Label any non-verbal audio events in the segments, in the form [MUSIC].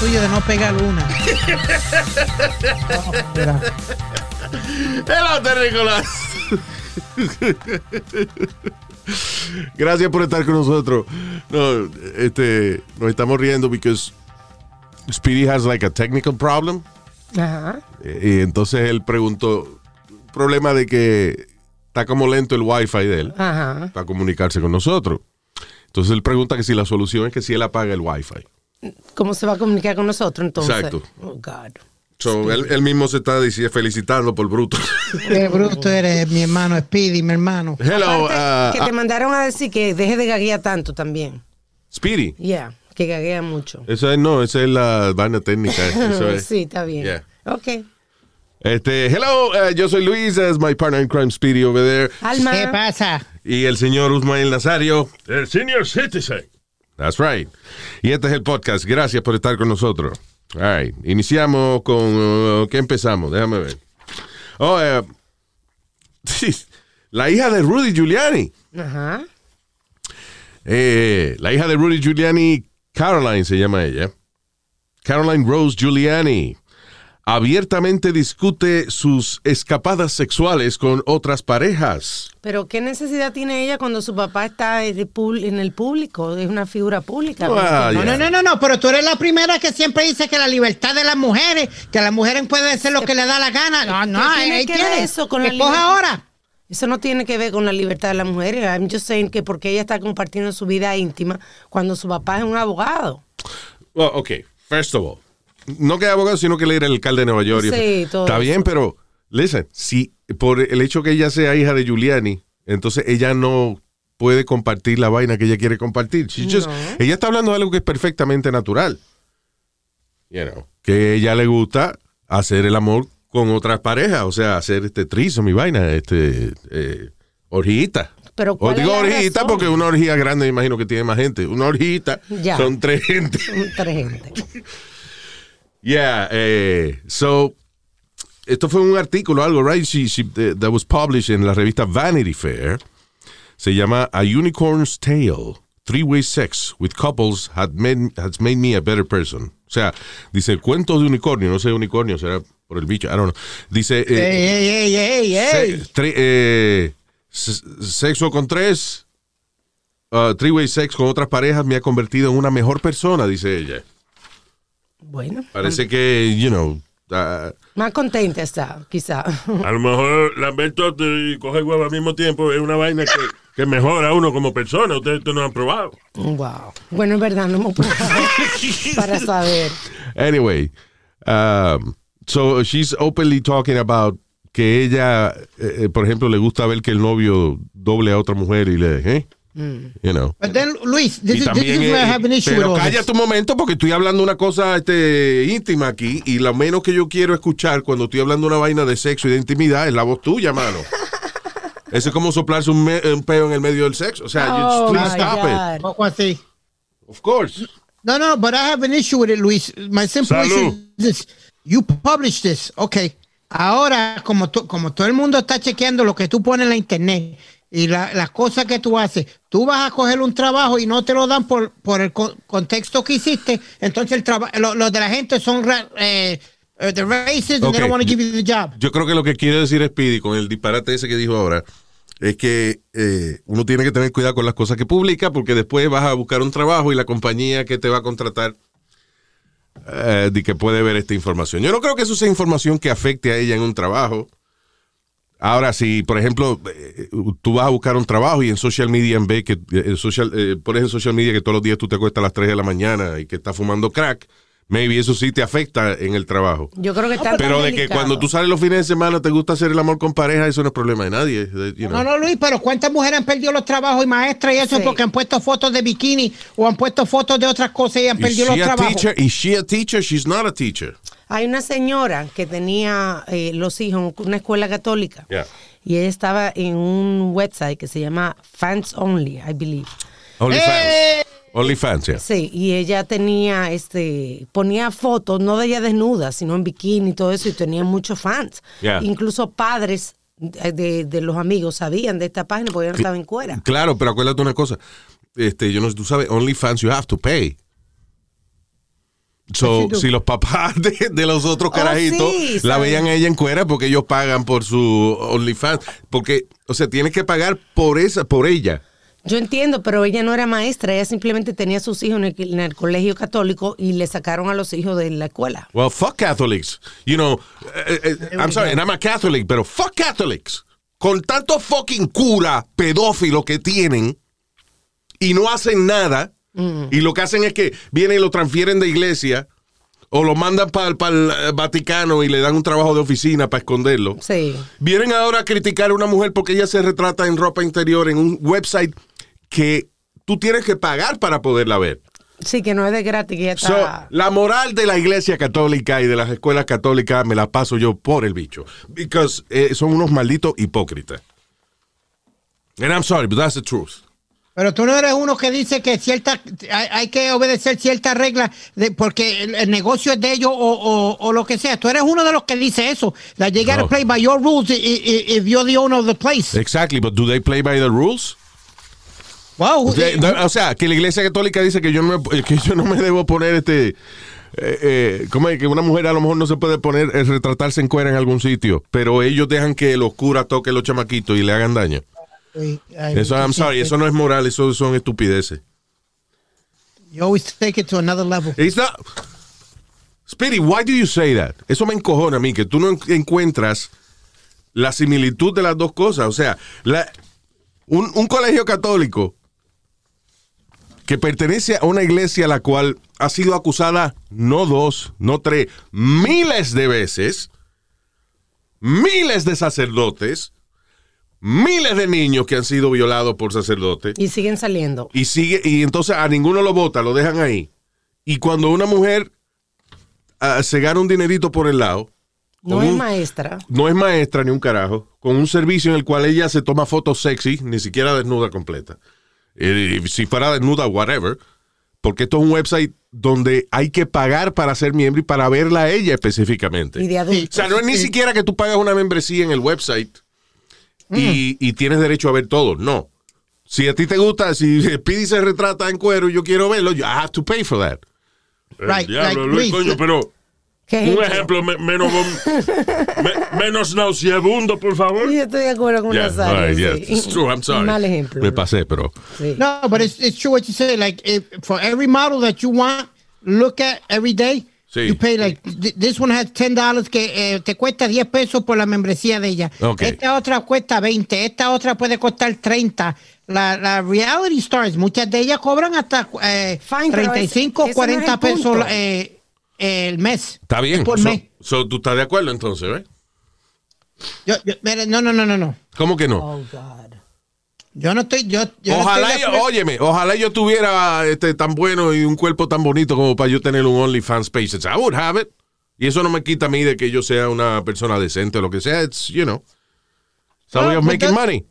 El tuyo de no pegar una. Hello, terrícolas. Gracias por estar con nosotros. No, este, nos estamos riendo because Speedy has like a technical problem. Ajá. Eh, Y entonces él preguntó, problema de que está como lento el wifi de él Ajá. para comunicarse con nosotros. Entonces él pregunta que si la solución es que si él apaga el wifi. ¿Cómo se va a comunicar con nosotros entonces? Exacto. Oh, God. So, él, él mismo se está dici- felicitando por bruto. [LAUGHS] Qué bruto eres, mi hermano Speedy, mi hermano. Hello, Aparte, uh, que te uh, mandaron a decir que deje de gaguear tanto también. Speedy. Yeah, que gaguea mucho. Esa es, no, esa es la vaina técnica. Eso [LAUGHS] es. sí, está bien. Yeah. Ok. Este, hello, uh, yo soy Luis, as my partner in crime, Speedy over there. Alma. ¿Qué pasa? Y el señor Usmael Nazario, el senior citizen. That's right. Y este es el podcast. Gracias por estar con nosotros. All right. Iniciamos con. uh, ¿Qué empezamos? Déjame ver. Oh, eh, [LAUGHS] la hija de Rudy Giuliani. Ajá. Eh, la hija de Rudy Giuliani, Caroline se llama ella. Caroline Rose Giuliani. Abiertamente discute sus escapadas sexuales con otras parejas. Pero ¿qué necesidad tiene ella cuando su papá está en el público? Es una figura pública. Ah, No, no, no, no, no, pero tú eres la primera que siempre dice que la libertad de las mujeres, que las mujeres pueden hacer lo que les da la gana. No, no, ¿Qué tiene ahí que ver eso con la ahora. Eso no tiene que ver con la libertad de las mujeres. I'm just saying que porque ella está compartiendo su vida íntima cuando su papá es un abogado. Well, ok, first of all, no que abogado, sino que él era el alcalde de Nueva York. Sí, todo Está bien, pero, listen, si por el hecho que ella sea hija de Giuliani, entonces ella no puede compartir la vaina que ella quiere compartir. Just- ella está hablando de algo que es perfectamente natural. You know, que ella le gusta hacer el amor con otras parejas, o sea, hacer este trizo, mi vaina, este, eh, orgita. Pero O ¿cuál es digo razón? porque una orgía grande me imagino que tiene más gente. Una orgita Ya. son tres gente. Tres gente. [LAUGHS] Yeah, eh, so esto fue un artículo, algo, right? She, she, eh, that was published en la revista Vanity Fair. Se llama A Unicorn's Tale: Three-Way Sex with Couples had made, has made me a better person. O sea, dice cuentos de unicornio, no sé unicornio, será por el bicho, I don't know. Dice eh, ey, ey, ey, se- tre- eh, s- sexo con tres, uh, three-way sex con otras parejas me ha convertido en una mejor persona, dice ella. Bueno, Parece que, you know, más contenta está, quizá. [LAUGHS] A lo mejor lamento y coger huevo al mismo tiempo es una vaina que, que mejora a uno como persona. Ustedes esto no han probado. Wow. Bueno, es verdad, no hemos probado [LAUGHS] para saber. Anyway, um, so she's openly talking about que ella, eh, eh, por ejemplo, le gusta ver que el novio doble a otra mujer y le, ¿eh? You know. But then, Luis, this Y is, this también, is where I eh, have an issue with pero all calla tu momento porque estoy hablando una cosa este, íntima aquí y lo menos que yo quiero escuchar cuando estoy hablando una vaina de sexo y de intimidad es la voz tuya, mano. [LAUGHS] Eso es como soplarse un, me- un peo en el medio del sexo. O sea, you just Oh, please stop it. God. Poco así. Of course. No, no, but I have an issue with it, Luis. My simple Salud. issue is this. You publish this, okay. Ahora, como, to- como todo el mundo está chequeando lo que tú pones en la internet y la- las cosas que tú haces, tú vas a coger un trabajo y no te lo dan por, por el co- contexto que hiciste, entonces el traba- lo, lo de la gente son eh, eh, the racist and Okay. they don't want to give you the job. Yo creo que lo que quiere decir Speedy con el disparate ese que dijo ahora es que eh, uno tiene que tener cuidado con las cosas que publica porque después vas a buscar un trabajo y la compañía que te va a contratar eh, de que puede ver esta información. Yo no creo que eso sea información que afecte a ella en un trabajo. Ahora, si, por ejemplo, eh, tú vas a buscar un trabajo y en social media ve que eh, en social, eh, pones en social media que todos los días tú te acuestas a las 3 de la mañana y que estás fumando crack, maybe eso sí te afecta en el trabajo. Yo creo que está tan Pero de que cuando tú sales los fines de semana te gusta hacer el amor con pareja, eso no es problema de nadie. you know. No, no, Luis, pero ¿cuántas mujeres han perdido los trabajos y maestras y eso Sí. porque han puesto fotos de bikini o han puesto fotos de otras cosas y han Is perdido los trabajos? teacher? Is she a teacher? She's not a teacher. Hay una señora que tenía eh, los hijos en una escuela católica Yeah. y ella estaba en un website que se llama Fans Only, I believe. OnlyFans. ¡Eh! OnlyFans, yeah. Sí, y ella tenía, este, ponía fotos, no de ella desnuda, sino en bikini y todo eso, y tenía muchos fans. Yeah. Incluso padres de, los amigos sabían de esta página porque ella no estaba en cuera. Claro, pero acuérdate una cosa. Este, yo no sé, tú sabes, OnlyFans you have to pay. So, do. si los papás de, de los otros Oh, carajitos sí, la veían a ella en cuera porque ellos pagan por su OnlyFans. Porque, o sea, tienes que pagar por esa, por ella. Yo entiendo, pero ella no era maestra, ella simplemente tenía a sus hijos en el, en el colegio católico y le sacaron a los hijos de la escuela. Well, fuck Catholics. You know, eh, eh, I'm sorry, and I'm a Catholic, pero fuck Catholics. Con tanto fucking cura pedófilo que tienen y no hacen nada, y lo que hacen es que vienen y lo transfieren de iglesia o lo mandan para el Vaticano y le dan un trabajo de oficina para esconderlo. Sí. Vienen ahora a criticar a una mujer porque ella se retrata en ropa interior en un website que tú tienes que pagar para poderla ver. Sí, que no es de gratis, que ella So, está... la moral de la iglesia católica y de las escuelas católicas me la paso yo por el bicho. Because eh, son unos malditos hipócritas. And I'm sorry, but that's the truth. Pero tú no eres uno que dice que cierta, hay, hay que obedecer ciertas reglas porque el, el negocio es de ellos o, o- o lo que sea. Tú eres uno de los que dice eso. That you gotta play by your rules if you're the owner of the place. Exactly, but do they play by the rules? Wow. O sea, que la iglesia católica dice que yo no me, [LAUGHS] que yo no me debo poner este... Eh, eh, ¿Cómo es que una mujer a lo mejor no se puede poner, eh, retratarse en cuera en algún sitio, pero ellos dejan que los curas toquen los chamaquitos y le hagan daño? Eso, I'm sorry, eso no es moral, eso son estupideces. You always take it to another level. It's not- Speedy, why do you say that? Eso me encojona a mí, que tú no en- encuentras la similitud de las dos cosas. O sea, la- un, un colegio católico que pertenece a una iglesia a la cual ha sido acusada no dos, no tres, miles de veces, miles de sacerdotes, miles de niños que han sido violados por sacerdotes. Y siguen saliendo. Y sigue, y entonces a ninguno lo vota, lo dejan ahí. Y cuando una mujer ah, se gana un dinerito por el lado, No es un- maestra. no es maestra ni un carajo, con un servicio en el cual ella se toma fotos sexy, ni siquiera desnuda completa. Eh, si fuera desnuda, whatever. Porque esto es un website donde hay que pagar para ser miembro y para verla a ella específicamente. Y de O adultos. sea, no es ni siquiera que tú pagas una membresía en el website y, y tienes derecho a ver todo. No. Si a ti te gusta, si Speedy se retrata en cuero y yo quiero verlo, yo I have to pay for that. Right, diablo, like Luis, Luis. coño, pero ¿Qué un ejemplo? me- menos, [LAUGHS] me- menos nauseabundo, por favor. Yo estoy de acuerdo con Yeah, Nazario. all right, yeah, sí. it's true, I'm sorry. Mal ejemplo. Me pasé, pero Sí. No, but it's, it's true what you say. Like, if, for every model that you want, look at every day, Sí. you pay like, th- this one has $10 que eh, te cuesta 10 pesos por la membresía de ella. Esta otra cuesta 20, esta otra puede costar 30. La, la reality stars, muchas de ellas cobran hasta eh, Fine, pero 35, ese- ese no es el 40 pesos eh, el mes. está bien. Por So- mes. so, ¿Tú estás de acuerdo entonces, eh? Yo, yo- mira, no, no, no, no, no. ¿Cómo que no? Oh, God. Yo no estoy, yo, yo no ojalá, estoy de yo, óyeme, ojalá yo tuviera este, tan bueno y un cuerpo tan bonito como para yo tener un OnlyFans page. I would have it. Y eso no me quita a mí de que yo sea una persona decente o lo que sea. It's, you know, a Well, way of but making that- money.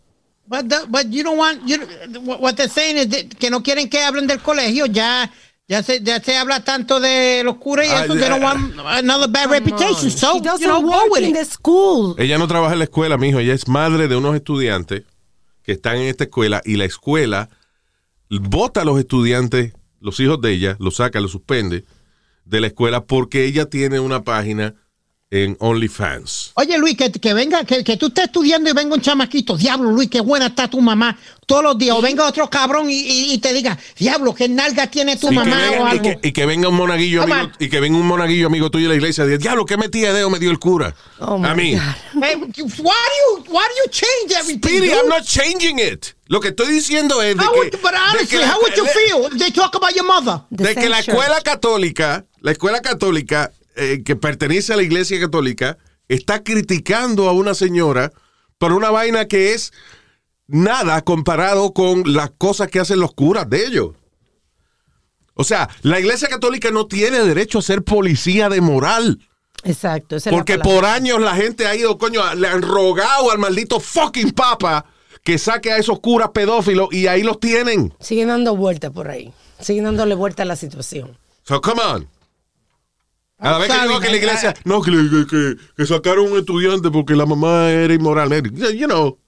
But, the- but you don't want, you, what they're saying is that- que no quieren que hablen del colegio. Ya, ya se, ya se habla tanto de los curas y Ah, eso. They don't want another bad reputation. So, She you doesn't know, go work with in it. the school. Ella no trabaja en la escuela, mijo. Ella es madre de unos estudiantes que están en esta escuela y la escuela vota a los estudiantes, los hijos de ella, los saca, los suspende de la escuela porque ella tiene una página en OnlyFans. Oye, Luis, que, que venga, que, que tú estés estudiando y venga un chamaquito. Diablo, Luis, qué buena está tu mamá. Todos los días. O venga otro cabrón y, y- y te diga, diablo, qué nalga tiene tu Y que, mamá venga, o y, algo. que, y que venga un monaguillo amigo, y que venga un monaguillo amigo tuyo de la iglesia y diga, diablo, qué metida de dedo me dio el cura. Oh, a mí. Hey, why do you why do you change everything? Speedy? I'm not changing it. Lo que estoy diciendo es de How que, would, but de honestly, que la- how would you le- feel if they talk about your mother? The de que same la church. escuela católica, la escuela católica eh, que pertenece a la iglesia católica, está criticando a una señora por una vaina que es nada comparado con las cosas que hacen los curas de ellos. O sea, la iglesia católica no tiene derecho a ser policía de moral. Exacto. esa es la Porque por años la gente ha ido, coño, le han rogado al maldito fucking papa que saque a esos curas pedófilos y ahí los tienen. Siguen dando vueltas por ahí. Siguen dándole vuelta a la situación. So, come on. Cada I'm vez que digo que la man. iglesia, no, que, que, que- que sacaron un estudiante porque la mamá era inmoral. You know,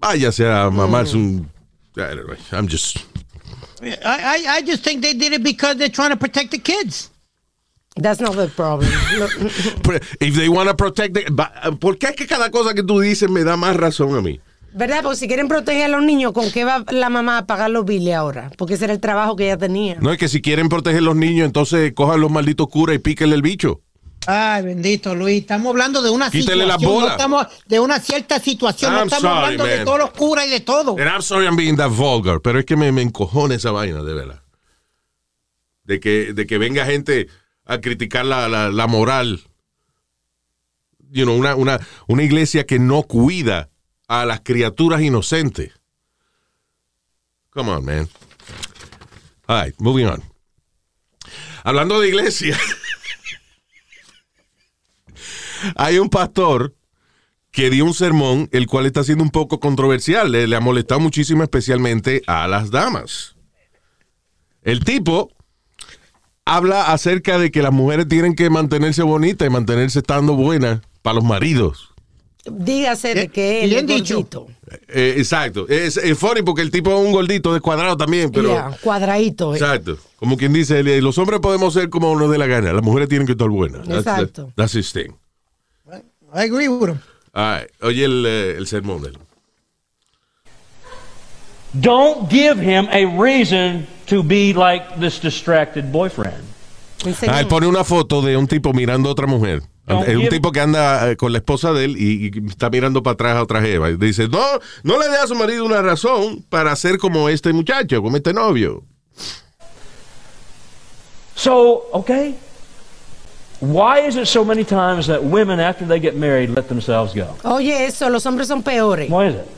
váyase a mamarse un... Anyway, I'm just... I, I I just think they did it because they're trying to protect the kids. That's not the problem. [LAUGHS] If they want to protect... the- ¿Por qué es que cada cosa que tú dices me da más razón a mí? ¿Verdad? Porque si quieren proteger a los niños, ¿con qué va la mamá a pagar los biles ahora? Porque ese era el trabajo que ella tenía. No es que si quieren proteger los niños, entonces cojan los malditos curas y píquenle el bicho. Ay, bendito Luis, estamos hablando de una Quítale la situación, bola. no estamos de una cierta situación, no estamos sorry, hablando de man. todos los curas y de todo. And I'm sorry I'm being that vulgar, pero es que me, me encojona esa vaina, de verdad. De que, de que venga gente a criticar la, la, la moral. You know, una, una, una iglesia que no cuida a las criaturas inocentes. Come on, man. All right, moving on. Hablando de iglesia, [LAUGHS] hay un pastor que dio un sermón, el cual está siendo un poco controversial. Le, le ha molestado muchísimo, especialmente a las damas. El tipo habla acerca de que las mujeres tienen que mantenerse bonitas y mantenerse estando buenas para los maridos. Dígase de que él Bien es dicho. gordito. Eh, exacto. Es, es funny porque el tipo es un gordito descuadrado también, pero... Ya, cuadradito. eh. Exacto. Como quien dice, eh, los hombres podemos ser como nos dé la gana, las mujeres tienen que estar buenas. That's- Exacto. That's his thing. I agree with him. All right. Oye el, eh, el sermón de él. Don't give him a reason to be like this distracted boyfriend. Ah, él pone una foto de un tipo mirando a otra mujer. No, Es un tipo que anda eh, con la esposa de él y, y está mirando para atrás a otra jeva. Y dice, no, no le dé a su marido una razón para ser como este muchacho, como este novio. So, okay, why is it so many times that women, after they get married, let themselves go? Oye, eso, los hombres son peores. Why is it?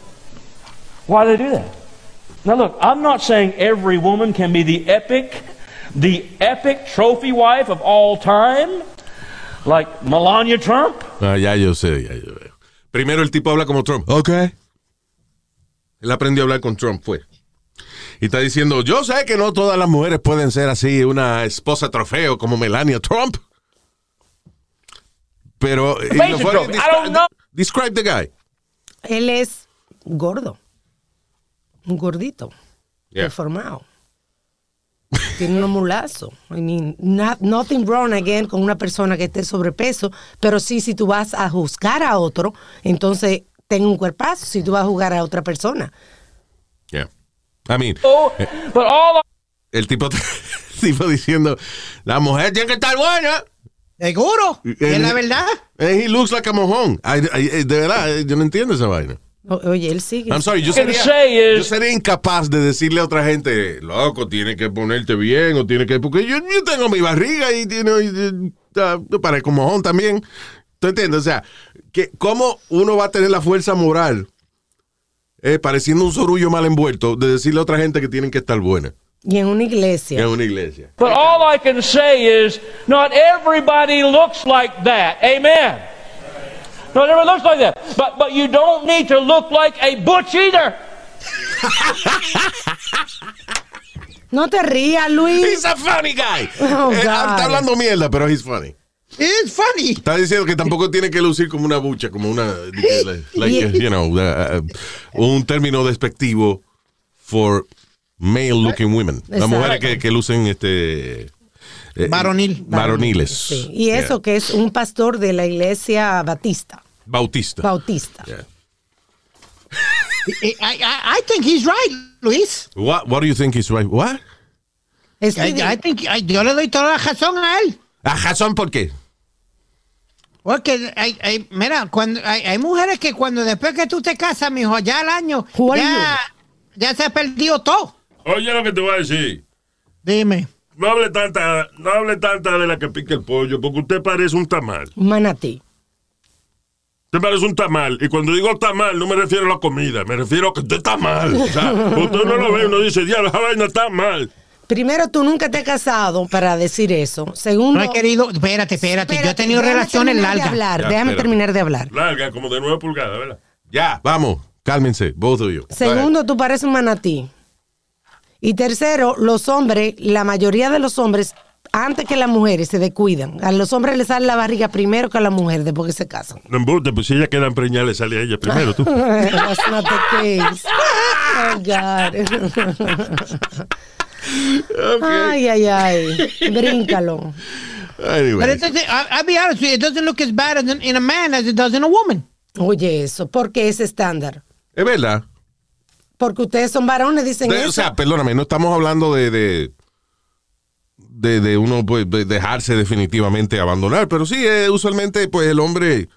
Why do they do that? Now, look, I'm not saying every woman can be the epic, the epic trophy wife of all time, like Melania Trump. Ah, ya yo sé, ya yo veo. Primero el tipo habla como Trump. Ok. Él aprendió a hablar con Trump, fue. Y está diciendo, yo sé que no todas las mujeres pueden ser así, una esposa trofeo como Melania Trump. Pero... Trump, I don't know. Describe the guy. Él es gordo. Un gordito. Yeah. Deformado. Tiene un mulazo. I mean, not- nothing wrong again con una persona que esté sobrepeso, pero sí, si tú vas a juzgar a otro, entonces ten un cuerpazo si tú vas a juzgar a otra persona. Yeah. I mean, Oh, but all el tipo, [LAUGHS] el tipo diciendo, la mujer tiene que estar buena. Seguro, es la verdad. And he looks like a mojón. I- I- de verdad, eh, yo no entiendo esa vaina. O- Oye, él sigue. I'm sorry, yo sería, yo sería incapaz de decirle a otra gente, loco, tiene que ponerte bien o tiene que... Porque yo, yo tengo mi barriga y tiene... yo parezco mojón también. ¿Tú entiendes? O sea, que ¿cómo uno va a tener la fuerza moral, eh, pareciendo un sorullo mal envuelto, de decirle a otra gente que tienen que estar buena Y en una iglesia. en una iglesia? But all I can say is, not everybody looks like that. Amen. Not everybody looks like that. But but you don't need to look like a butch either. [LAUGHS] No te rías, Luis. He's a funny guy. Oh, Eh, God. está hablando mierda, pero he's funny. It's funny. Está diciendo que tampoco tiene que lucir como una bucha, como una, [LAUGHS] like, you know, uh, uh, un término despectivo for male looking women. Las mujeres que, que lucen este eh, Varonil. varoniles. Sí. Y eso Yeah. que es un pastor de la iglesia batista. Bautista. Bautista. Yeah. I, I, I think he's right, Luis. What, what do you think is right? What? I, I think, I- yo le doy toda la razón a él. Ah, razón, ¿por qué? Porque hay, hay- mira, cuando hay, hay mujeres que cuando después que tú te casas, mijo, ya al año, ya, ya se ha perdido todo. Oye lo que te voy a decir. Dime. No hable tanta, no hable tanta de la que pica el pollo, porque usted parece un tamal. un manatí. Usted parece un tamal. Y cuando digo tamal, no me refiero a la comida, me refiero a que usted está mal. O sea, [LAUGHS] usted no lo ve, uno dice, diablo, esa vaina está mal. Primero, tú nunca te has casado para decir eso. Segundo, No he querido, espérate, espérate, yo he Espérate, tenido déjame relaciones terminar de largas. hablar, Ya, déjame terminar de hablar. Larga, como de 9 pulgadas, ¿verdad? Ya, vamos, cálmense, both of you. Segundo, tú pareces un manatí. Y tercero, los hombres, la mayoría de los hombres, antes que las mujeres, se descuidan. A los hombres les sale la barriga primero que a la mujer después que se casan. No embuste, pues si ella queda preñada, le sale a ella primero, tú. That's not the case. Oh, God. Ay, ay, ay. Bríncalo. Anyway. Doesn't, I, I'll be honest with you, it doesn't look as bad as in, a man as it does in a woman. Oye, eso, ¿por qué es estándar? Es verdad. Porque ustedes son varones, dicen De- eso. o sea, perdóname, no estamos hablando de, de, de, de uno pues, de dejarse definitivamente abandonar, pero sí, eh, usualmente pues el hombre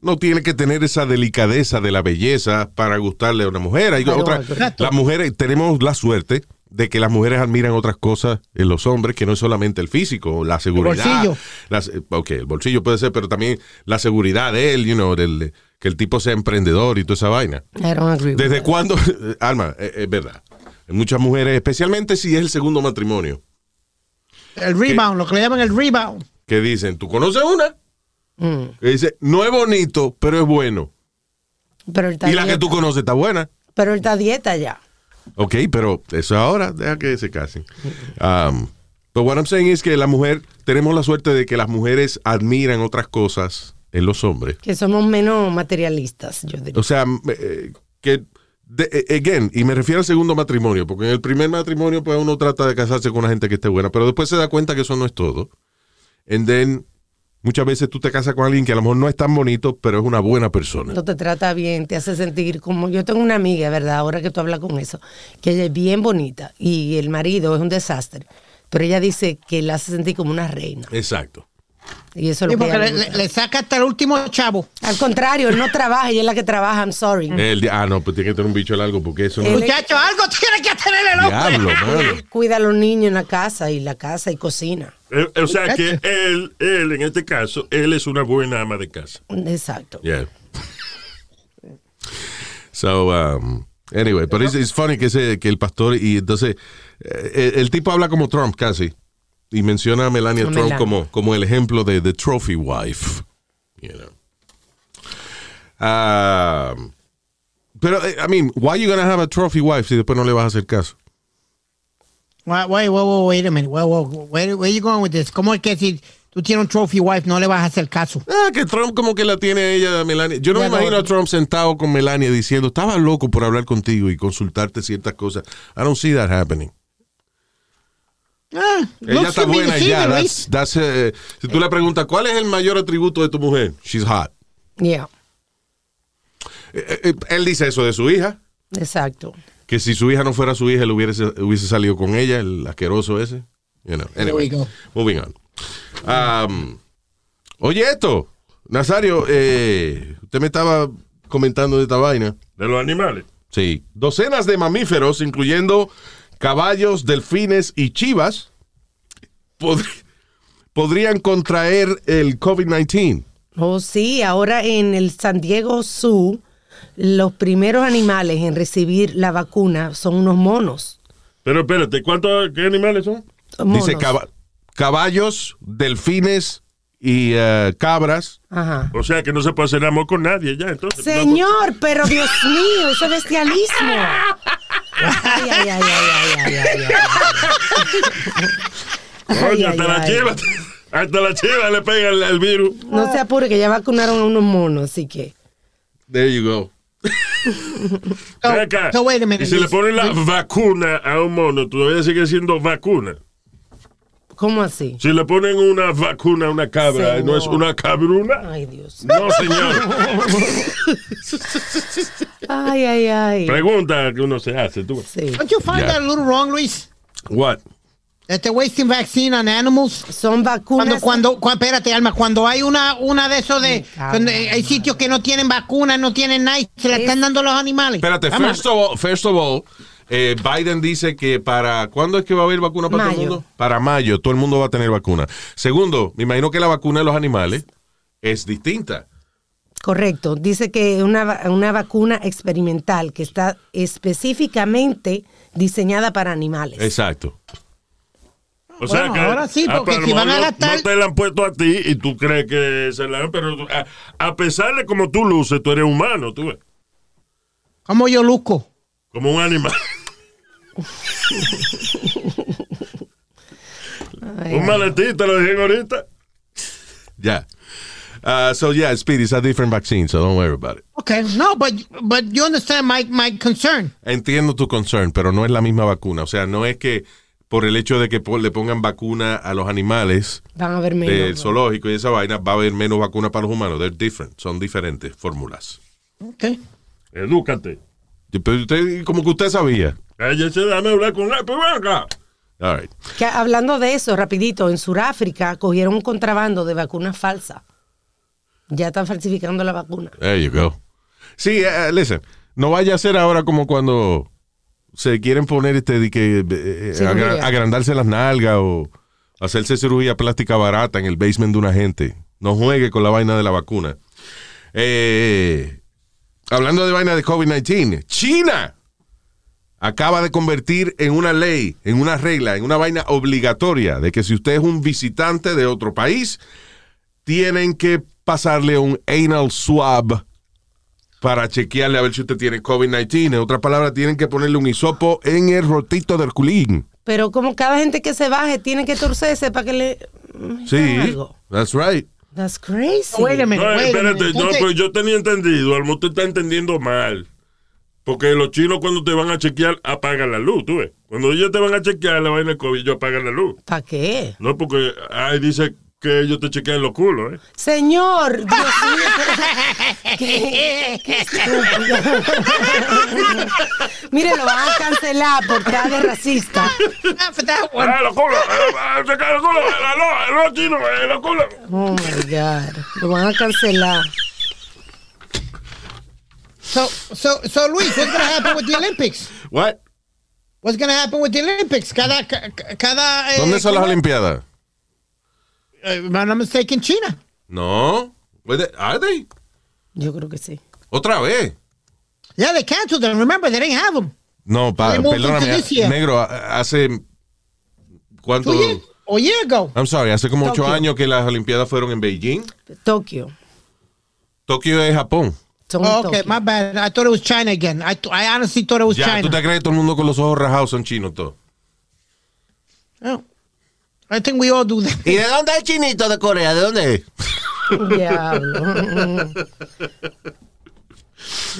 no tiene que tener esa delicadeza de la belleza para gustarle a una mujer. Hay otra, las mujeres, tenemos la suerte de que las mujeres admiran otras cosas en los hombres que no es solamente el físico, la seguridad. bolsillo. las- eh, ok, el bolsillo puede ser, pero también la seguridad de él, you know, del- que el tipo sea emprendedor y toda esa vaina. I don't agree ¿Desde cuándo? [LAUGHS] Alma, es, es verdad. Muchas mujeres, especialmente si es el segundo matrimonio, El rebound, lo que le llaman el rebound. que dicen, ¿tú conoces una? Mm. Que dice, no es bonito, pero es bueno. Pero Y la que tú conoces está buena. Pero él está dieta ya. Ok, pero eso ahora, deja que se casen. Um, but what I'm saying es que la mujer, tenemos la suerte de que las mujeres admiran otras cosas en los hombres. Que somos menos materialistas, yo diría. O sea, eh, que, de- eh, again, y me refiero al segundo matrimonio, porque en el primer matrimonio, pues uno trata de casarse con una gente que esté buena, pero después se da cuenta que eso no es todo. And then, muchas veces tú te casas con alguien que a lo mejor no es tan bonito, pero es una buena persona. No te trata bien, te hace sentir como. Yo tengo una amiga, ¿verdad? Ahora que tú hablas con eso, que ella es bien bonita y el marido es un desastre. Pero ella dice que la hace sentir como una reina. Exacto. Y eso Sí, lo que porque le, le le- saca hasta el último chavo. Al contrario, él no trabaja, ella es la que trabaja, I'm sorry. [LAUGHS] El ah, no, pues tiene que tener un bicho largo, porque eso no Muchacho, algo tiene que tener el hombre. Diablo. [LAUGHS] Cuida a los niños en la casa y la casa y cocina. Eh, o sea que él, él, en este caso, él es una buena ama de casa. Exacto. Yeah. So, um, anyway, pero es it's funny que, ese, que el pastor, y entonces, eh, el, el tipo habla como Trump casi, y menciona a Melania Trump Melania. como, como el ejemplo de The Trophy Wife. You know. Um, pero, eh, I mean, why you gonna have a trophy wife si después no le vas a hacer caso? Wait, wait, wait, wait, wait a minute. Wait, wait, where, where you going with this? ¿Cómo es que si tú tienes un trophy wife no le vas a hacer caso? Ah, que Trump como que la tiene a ella, Melania. Yo no me imagino a. Trump sentado con Melania diciendo, estaba loco por hablar contigo y consultarte ciertas cosas. I don't see that happening. Ah, Ella está buena y ya. that's- that's, eh, si tú le preguntas, ¿cuál es el mayor atributo de tu mujer? She's hot. Yeah, Eh, eh, él dice eso de su hija, exacto. que si su hija no fuera su hija, él hubiese, hubiese salido con ella, el asqueroso ese. You know. Anyway, we go. moving on. Um, oye, esto, Nazario, eh, usted me estaba comentando de esta vaina. De los animales. Sí. Docenas de mamíferos, incluyendo caballos, delfines y chivas, pod- podrían contraer el COVID-19. Oh, sí, ahora en el San Diego Zoo, los primeros animales en recibir la vacuna son unos monos. Pero espérate, ¿cuántos qué animales son? Monos. Dice caba- caballos, delfines y eh, cabras. Ajá. O sea que no se puede hacer amor con nadie ya, entonces. Señor, pero Dios mío, eso es bestialismo. [LAUGHS] Ay, ay, ay, ay, ay, ay, ay, ay. No, Ay, Coño, hasta la chiva, hasta la chiva le pega el, el virus. No se apure que ya vacunaron a unos monos, así que. There you go. Ven acá. so wait a minute. y si le ponen la vacuna a un mono, todavía sigue siendo vacuna. ¿Cómo así? Si le ponen una vacuna a una cabra, Señor. ¿no es una cabruna? Ay, Dios. No, señor. Ay, ay, ay. Pregunta que uno se hace, tú. Sí. Don't you find Yeah. that a little wrong, Luis? What? They're wasting vaccine on animals. Son vacunas. Cuando, cuando, cu- espérate, Alma, cuando hay una, una de esos de, donde hay sitios que no tienen vacunas, no tienen nada, se la Es- están dando los animales. Espérate, first of all, first of all, eh, Biden dice que para. ¿Cuándo es que va a haber vacuna para todo el mundo? Para mayo, todo el mundo va a tener vacuna. Segundo, me imagino que la vacuna de los animales es distinta. Correcto. Dice que una, una vacuna experimental que está específicamente diseñada para animales. Exacto. O sea Bueno, que. ahora sí, ah, porque si van a gastar- No te la han puesto a ti y tú crees que se la han, pero a, a pesar de como tú luces, tú eres humano, tú ves. ¿Cómo yo luzco? Como un animal. [LAUGHS] Ay, un maletín, te lo dije ahorita. Ya. Uh, so yeah, Speed is a different vaccine, so don't worry about it. Okay, no, but, but you understand my, my concern. Entiendo tu concern, pero no es la misma vacuna. O sea, no es que por el hecho de que le pongan vacuna a los animales Van a ver menos. del zoológico y esa vaina, va a haber menos vacuna para los humanos. They're different. Son diferentes fórmulas. Okay. Edúcate. Pero usted, como que usted sabía. Cállese, dame hablar con él, ven acá. All right. Que hablando de eso, rapidito, en Sudáfrica cogieron un contrabando de vacunas falsas. Ya están falsificando la vacuna. There you go. Sí, eh, listen, no vaya a ser ahora como cuando se quieren poner este de que eh, agra- agrandarse las nalgas o hacerse cirugía plástica barata en el basement de una gente. No juegue con la vaina de la vacuna. Eh, hablando de vaina de COVID-19, China acaba de convertir en una ley, en una regla, en una vaina obligatoria de que si usted es un visitante de otro país, tienen que pasarle un anal swab para chequearle a ver si usted tiene COVID-19. En otras palabras, tienen que ponerle un hisopo en el rotito del culín. Pero como cada gente que se baje tiene que torcerse para que le... metan Sí, algo. that's right. That's crazy. Wait a minute, No, wait a espérate, minute. no, pues yo tenía entendido, al te está entendiendo mal. Porque los chinos cuando te van a chequear apagan la luz, tú ves. Cuando ellos te van a chequear la vaina de COVID, ellos apagan la luz. ¿Para qué? No, porque ahí dice que ellos te chequean los culos, ¿eh? Señor, Dios mío, [LAUGHS] qué, qué estúpido. [LAUGHS] Mire, lo van a cancelar por estar de racista. Ah. ¡Ah, los culos! eh, ¡Chequean los culos! ¡Eh, los- ¡Los chinos! eh, ¡Los culos! Oh my God. Lo van a cancelar. So, so, so, Luis, what's going to happen with the Olympics? What? What's going to happen with the Olympics? Cada, ca- cada. eh, ¿Dónde son las. Olimpiadas? Eh, if I'm not mistaken, China. No. Are they? Yo creo que sí. Otra vez. Yeah, they canceled them. Remember, they didn't have them. No, pa- perdóname. this year. Negro, hace. ¿Cuánto? Year ago. I'm sorry, hace como ocho años que las Olimpiadas fueron en Beijing. Tokio. Tokio es Japón. Son Oh, okay, my bad. I thought it was China again. I, I honestly thought it was Ya, China. tú te crees que todo el mundo con los ojos rajados son chinos todos. Oh. I think we all do that. ¿Y de dónde es chinito de Corea? ¿De dónde es? Diablo.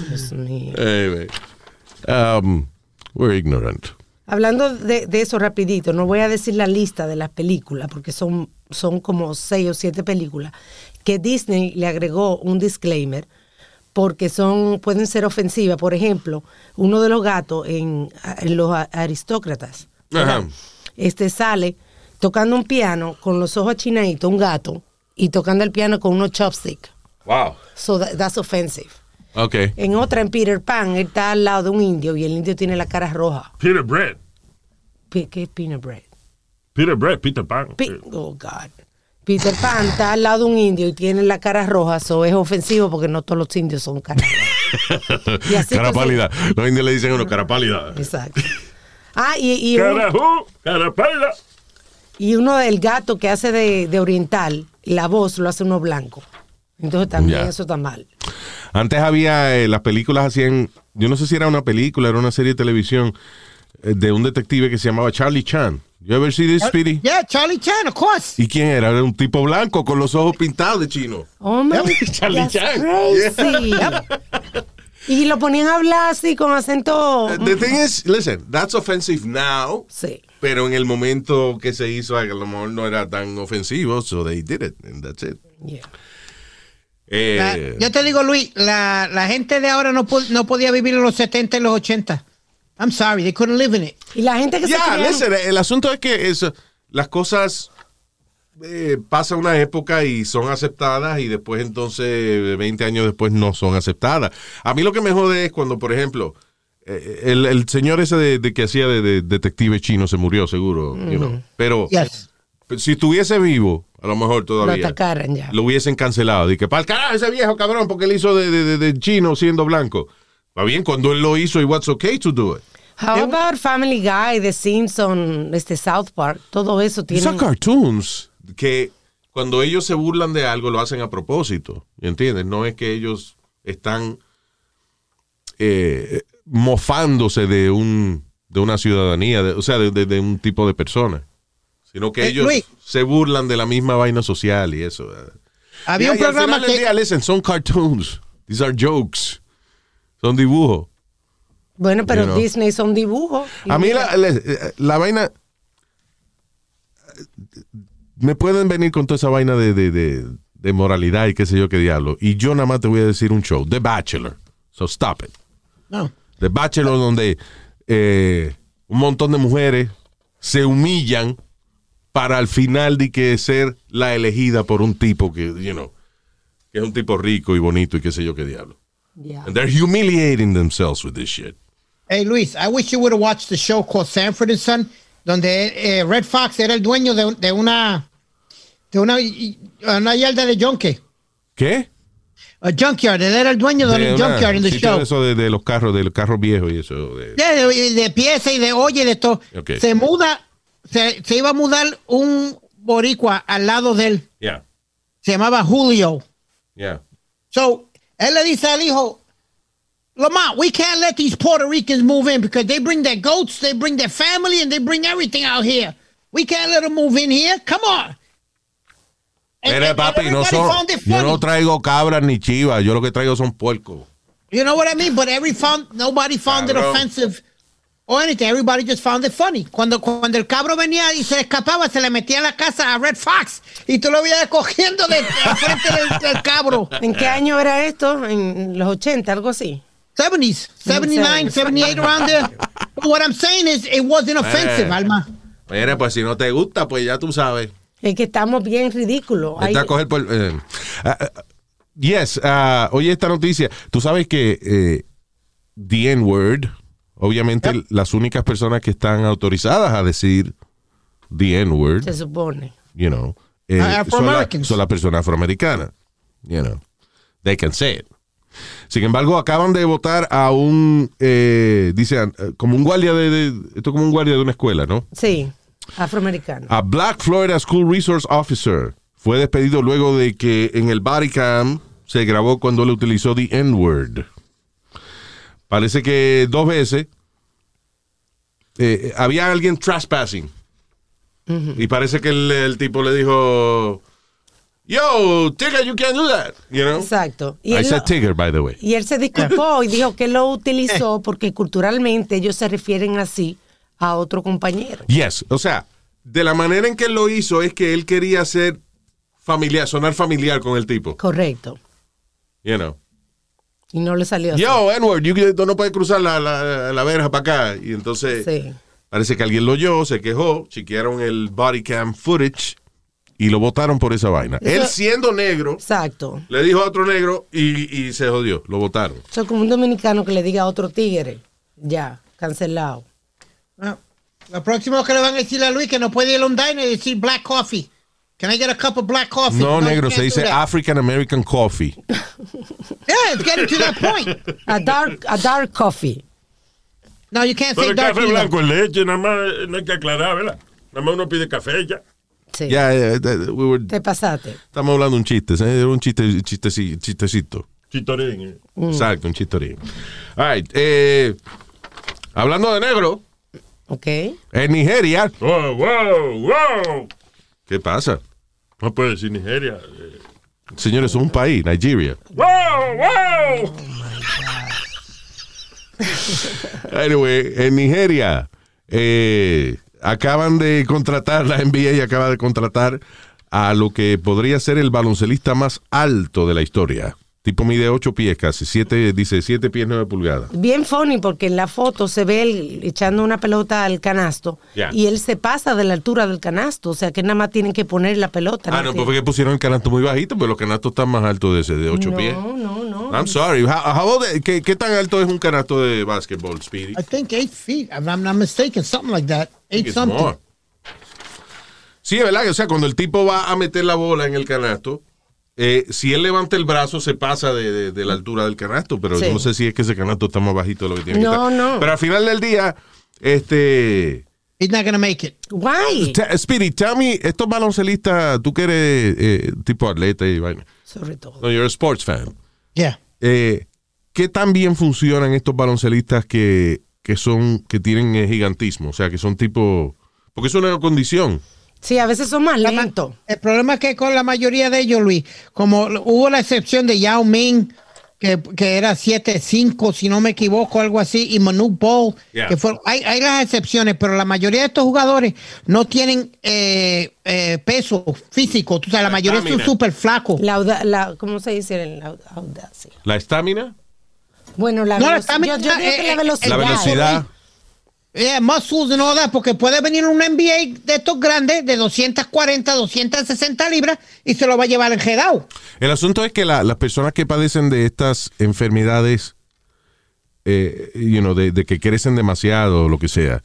Dios mío. Anyway, um, we're ignorant. Hablando de, de eso rapidito, no voy a decir la lista de las películas, porque son, son como seis o siete películas, que Disney le agregó un disclaimer, porque son, pueden ser ofensivas. Por ejemplo, uno de los gatos en, en los aristócratas, Ajá. este sale tocando un piano con los ojos achinaditos, un gato, y tocando el piano con unos chopsticks. Wow. So that- that's offensive. Ok. En otra, en Peter Pan, él está al lado de un indio y el indio tiene la cara roja. Peter Bread. Pe- ¿Qué es peanut bread? Peter Bread, Peter Pan. Pe- oh, God. Peter Pan está al lado de un indio y tiene la cara roja, eso es ofensivo porque no todos los indios son caras rojas. Cara que [LAUGHS] sí. pálida. Los indios le dicen a uno cara pálida. Exacto. Ah, y, y, un- Carajú, carapela. y uno del gato que hace de, de oriental, la voz lo hace uno blanco. Entonces también eso está mal. Antes había, eh, las películas hacían, yo no sé si era una película, era una serie de televisión eh, de un detective que se llamaba Charlie Chan. You ever see this, Speedy? Yeah, Charlie Chan, of course. ¿Y quién era? Era un tipo blanco con los ojos pintados de chino. Oh, my, Charlie that's Chan. crazy. Y lo ponían a hablar así con acento. The thing is, listen, that's offensive now. Sí. pero en el momento que se hizo, a lo mejor no era tan ofensivo, so they did it, and that's it. Yeah. Eh, La- yo te digo, Luis, la, la gente de ahora no, no podía vivir en los 70 y los 80. I'm sorry, they couldn't live in it. Y la gente que se Ya, criaron- listen, el asunto es que es, las cosas eh, pasa una época y son aceptadas y después entonces 20 años después no son aceptadas. A mí lo que me jode es cuando, por ejemplo, eh, el, el señor ese de, de que hacía de, de detective chino se murió, seguro, you know. pero Yes. si estuviese vivo, a lo mejor lo todavía atacaran ya. lo hubiesen cancelado. Dije, para el carajo ese viejo cabrón, porque él hizo de, de- de- de chino siendo blanco. Va bien, cuando él lo hizo, it was okay to do it. How about Family Guy, The Simpsons, este South Park? Todo eso tiene. Son cartoons que cuando ellos se burlan de algo lo hacen a propósito, ¿entiendes? No es que ellos están eh, mofándose de un de una ciudadanía, de- o sea, de, de- de un tipo de persona, sino que Eh, ellos Luis. se burlan de la misma vaina social y eso. Había Y- un y al programa final del que... día, listen, son cartoons, these are jokes, son dibujos. Bueno, pero You know. Disney son dibujos. A mí la, la- la vaina... Me pueden venir con toda esa vaina de, de, de- de moralidad y qué sé yo qué diablo. Y yo nada más te voy a decir un show, The Bachelor. So stop it. No. The Bachelor donde eh, un montón de mujeres se humillan para al final de que ser la elegida por un tipo que, you know, que es un tipo rico y bonito y qué sé yo qué diablo. Ya. And they're humiliating themselves with this shit. Hey, Luis, I wish you would have watched the show called Sanford and Son, donde eh, Red Fox era el dueño de, de una de una, una yarda de junkie. ¿Qué? A junkyard. Él era el dueño del De una- junkyard en the sitio show. de eso de, de los carros, de los carros viejos y eso. de- De, pieza y de oye de todo. Ok. Se muda, se, se iba a mudar un boricua al lado de él. Yeah, Se llamaba Julio. yeah. So, él le dice al hijo, Lamont, we can't let these Puerto Ricans move in because they bring their goats, they bring their family, and they bring everything out here. We can't let them move in here. Come on. And- Mire, and- and papi, no son, yo no traigo cabras ni chivas, yo lo que traigo son puercos. You know what I mean? But every found nobody found it offensive or anything. Everybody just found it funny. Cuando, cuando el cabro venía y se escapaba, se le metía en la casa a Red Fox y tú lo veías cogiendo de, de frente del, del cabro. [LAUGHS] ¿En qué año era esto? En los 80, algo así. 70s, 79, 78 around there. But what I'm saying is it wasn't offensive, Eh. Alma. Mire, pues si no te gusta, pues ya tú sabes. Es que estamos bien ridículos. Vete a coger por- eh, ah, ah, yes, ah, oye esta noticia. Tú sabes que eh, the N-word, obviamente las únicas personas que están autorizadas a decir the N-word, se supone. you know, eh, Ah, son, la- Afro-Americans. son las personas afroamericanas. You know, they can say it. Sin embargo, acaban de votar a un, eh, dice, eh, como un guardia de, de- esto es como un guardia de una escuela, ¿no? Sí, afroamericano. A Black Florida School Resource Officer fue despedido luego de que en el body cam se grabó cuando le utilizó the N-word. Parece que dos veces eh, había alguien trespassing. Y parece que el, el tipo le dijo, Yo, Tigger, you can't do that. You know? Exacto. Y I said lo- Tigger, by the way. y él se disculpó y dijo que lo utilizó [LAUGHS] porque culturalmente ellos se refieren así a otro compañero. Yes, o sea, de la manera en que él lo hizo es que él quería ser familiar, sonar familiar con el tipo. Correcto. You know. Y no le salió así. Yo, Edward, you- tú no puedes cruzar la, la, la verja para acá. Y entonces Sí. parece que alguien lo oyó, se quejó, chequearon el body cam footage y lo votaron por esa vaina. Eso- Él siendo negro, Exacto. le dijo a otro negro y, y se jodió, lo votaron. Eso es como un dominicano que le diga a otro tigre. Ya, cancelado. Ah, Lo próximo que le van a decir a Luis que no puede ir a un diner y decir black coffee. Can I get a cup of black coffee? No, negro, se dice. African American Coffee. [LAUGHS] Yeah, it's getting to that point. A dark, a dark coffee. No, you can't Pero say el dark café either. blanco en leche, nada más no hay que aclarar, ¿verdad? Nada más uno pide café ya. Sí. Ya, eh, eh, we were- Te pasaste. estamos hablando de un chiste, ¿eh? Era un chiste, chisteci- chistecito. Chitorín. eh. Exacto, un chistorín. All right, eh, hablando de negro, ¿Ok? en Nigeria, ¡Wow, wow, wow! ¿qué pasa? No puede decir Nigeria. eh. Señores, es un país, Nigeria. ¡Wow, wow! Anyway, en Nigeria, eh, acaban de contratar, la NBA acaba de contratar a lo que podría ser el baloncelista más alto de la historia. Tipo mide 8 pies casi, siete, dice 7 pies 9 pulgadas. Bien funny porque en la foto se ve él echando una pelota al canasto Ya. y él se pasa de la altura del canasto, o sea que nada más tienen que poner la pelota. Ah, no, tiene- pues fue que pusieron el canasto muy bajito, pero los canastos están más altos de ese, de 8 no, pies. No, no, I'm sorry. How- how old- ¿qué, qué tan alto es un canasto de básquetbol, Speedy? I think eight feet, if I'm not mistaken, something like that. I think Eight it's something. more. Sí, es verdad. O sea, cuando el tipo va a meter la bola en el canasto, eh, si él levanta el brazo, se pasa de, de- de la altura del canasto, pero Sí. no sé si es que ese canasto está más bajito de lo que tiene No, que estar. no. Pero al final del día, este... He's not gonna make it. Why? Te- Speedy, tell me, estos baloncelistas, tú que eres eh, tipo atleta y vaina. Sobre todo. No, you're a sports fan. Yeah. Eh, ¿Qué tan bien funcionan estos baloncelistas que, que son, que tienen gigantismo? O sea, que son tipo... Porque es una condición. Sí, a veces son más lentos. El problema es que con la mayoría de ellos, Luis, como hubo la excepción de Yao Ming, que, que era 7-5, si no me equivoco, algo así, y Manu Ball, Yeah. que fue, hay, hay las excepciones, pero la mayoría de estos jugadores no tienen eh, eh, peso físico, o sea, la mayoría son Estamina. súper flacos. La, auda- la- ¿Cómo se dice? La aud- audacia. La estamina, Bueno, la No, la velocidad. Yo, yo digo que eh, la velocidad. la velocidad. Yeah, muscles that, porque puede venir un NBA de estos grandes, de 240, 260 libras, y se lo va a llevar enjedado. El asunto es que la- las personas que padecen de estas enfermedades, eh, you know, de, de que crecen demasiado o lo que sea,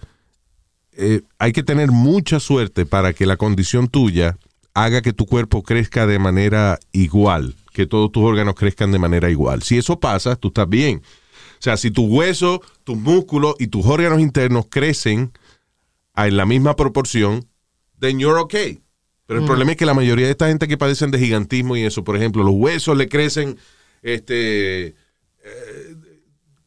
eh, hay que tener mucha suerte para que la condición tuya haga que tu cuerpo crezca de manera igual, que todos tus órganos crezcan de manera igual. Si eso pasa, tú estás bien. O sea, si tu hueso, tus músculos y tus órganos internos crecen en la misma proporción, then you're okay. Pero el problema es que la mayoría de esta gente que padecen de gigantismo y eso, por ejemplo, los huesos le crecen este eh,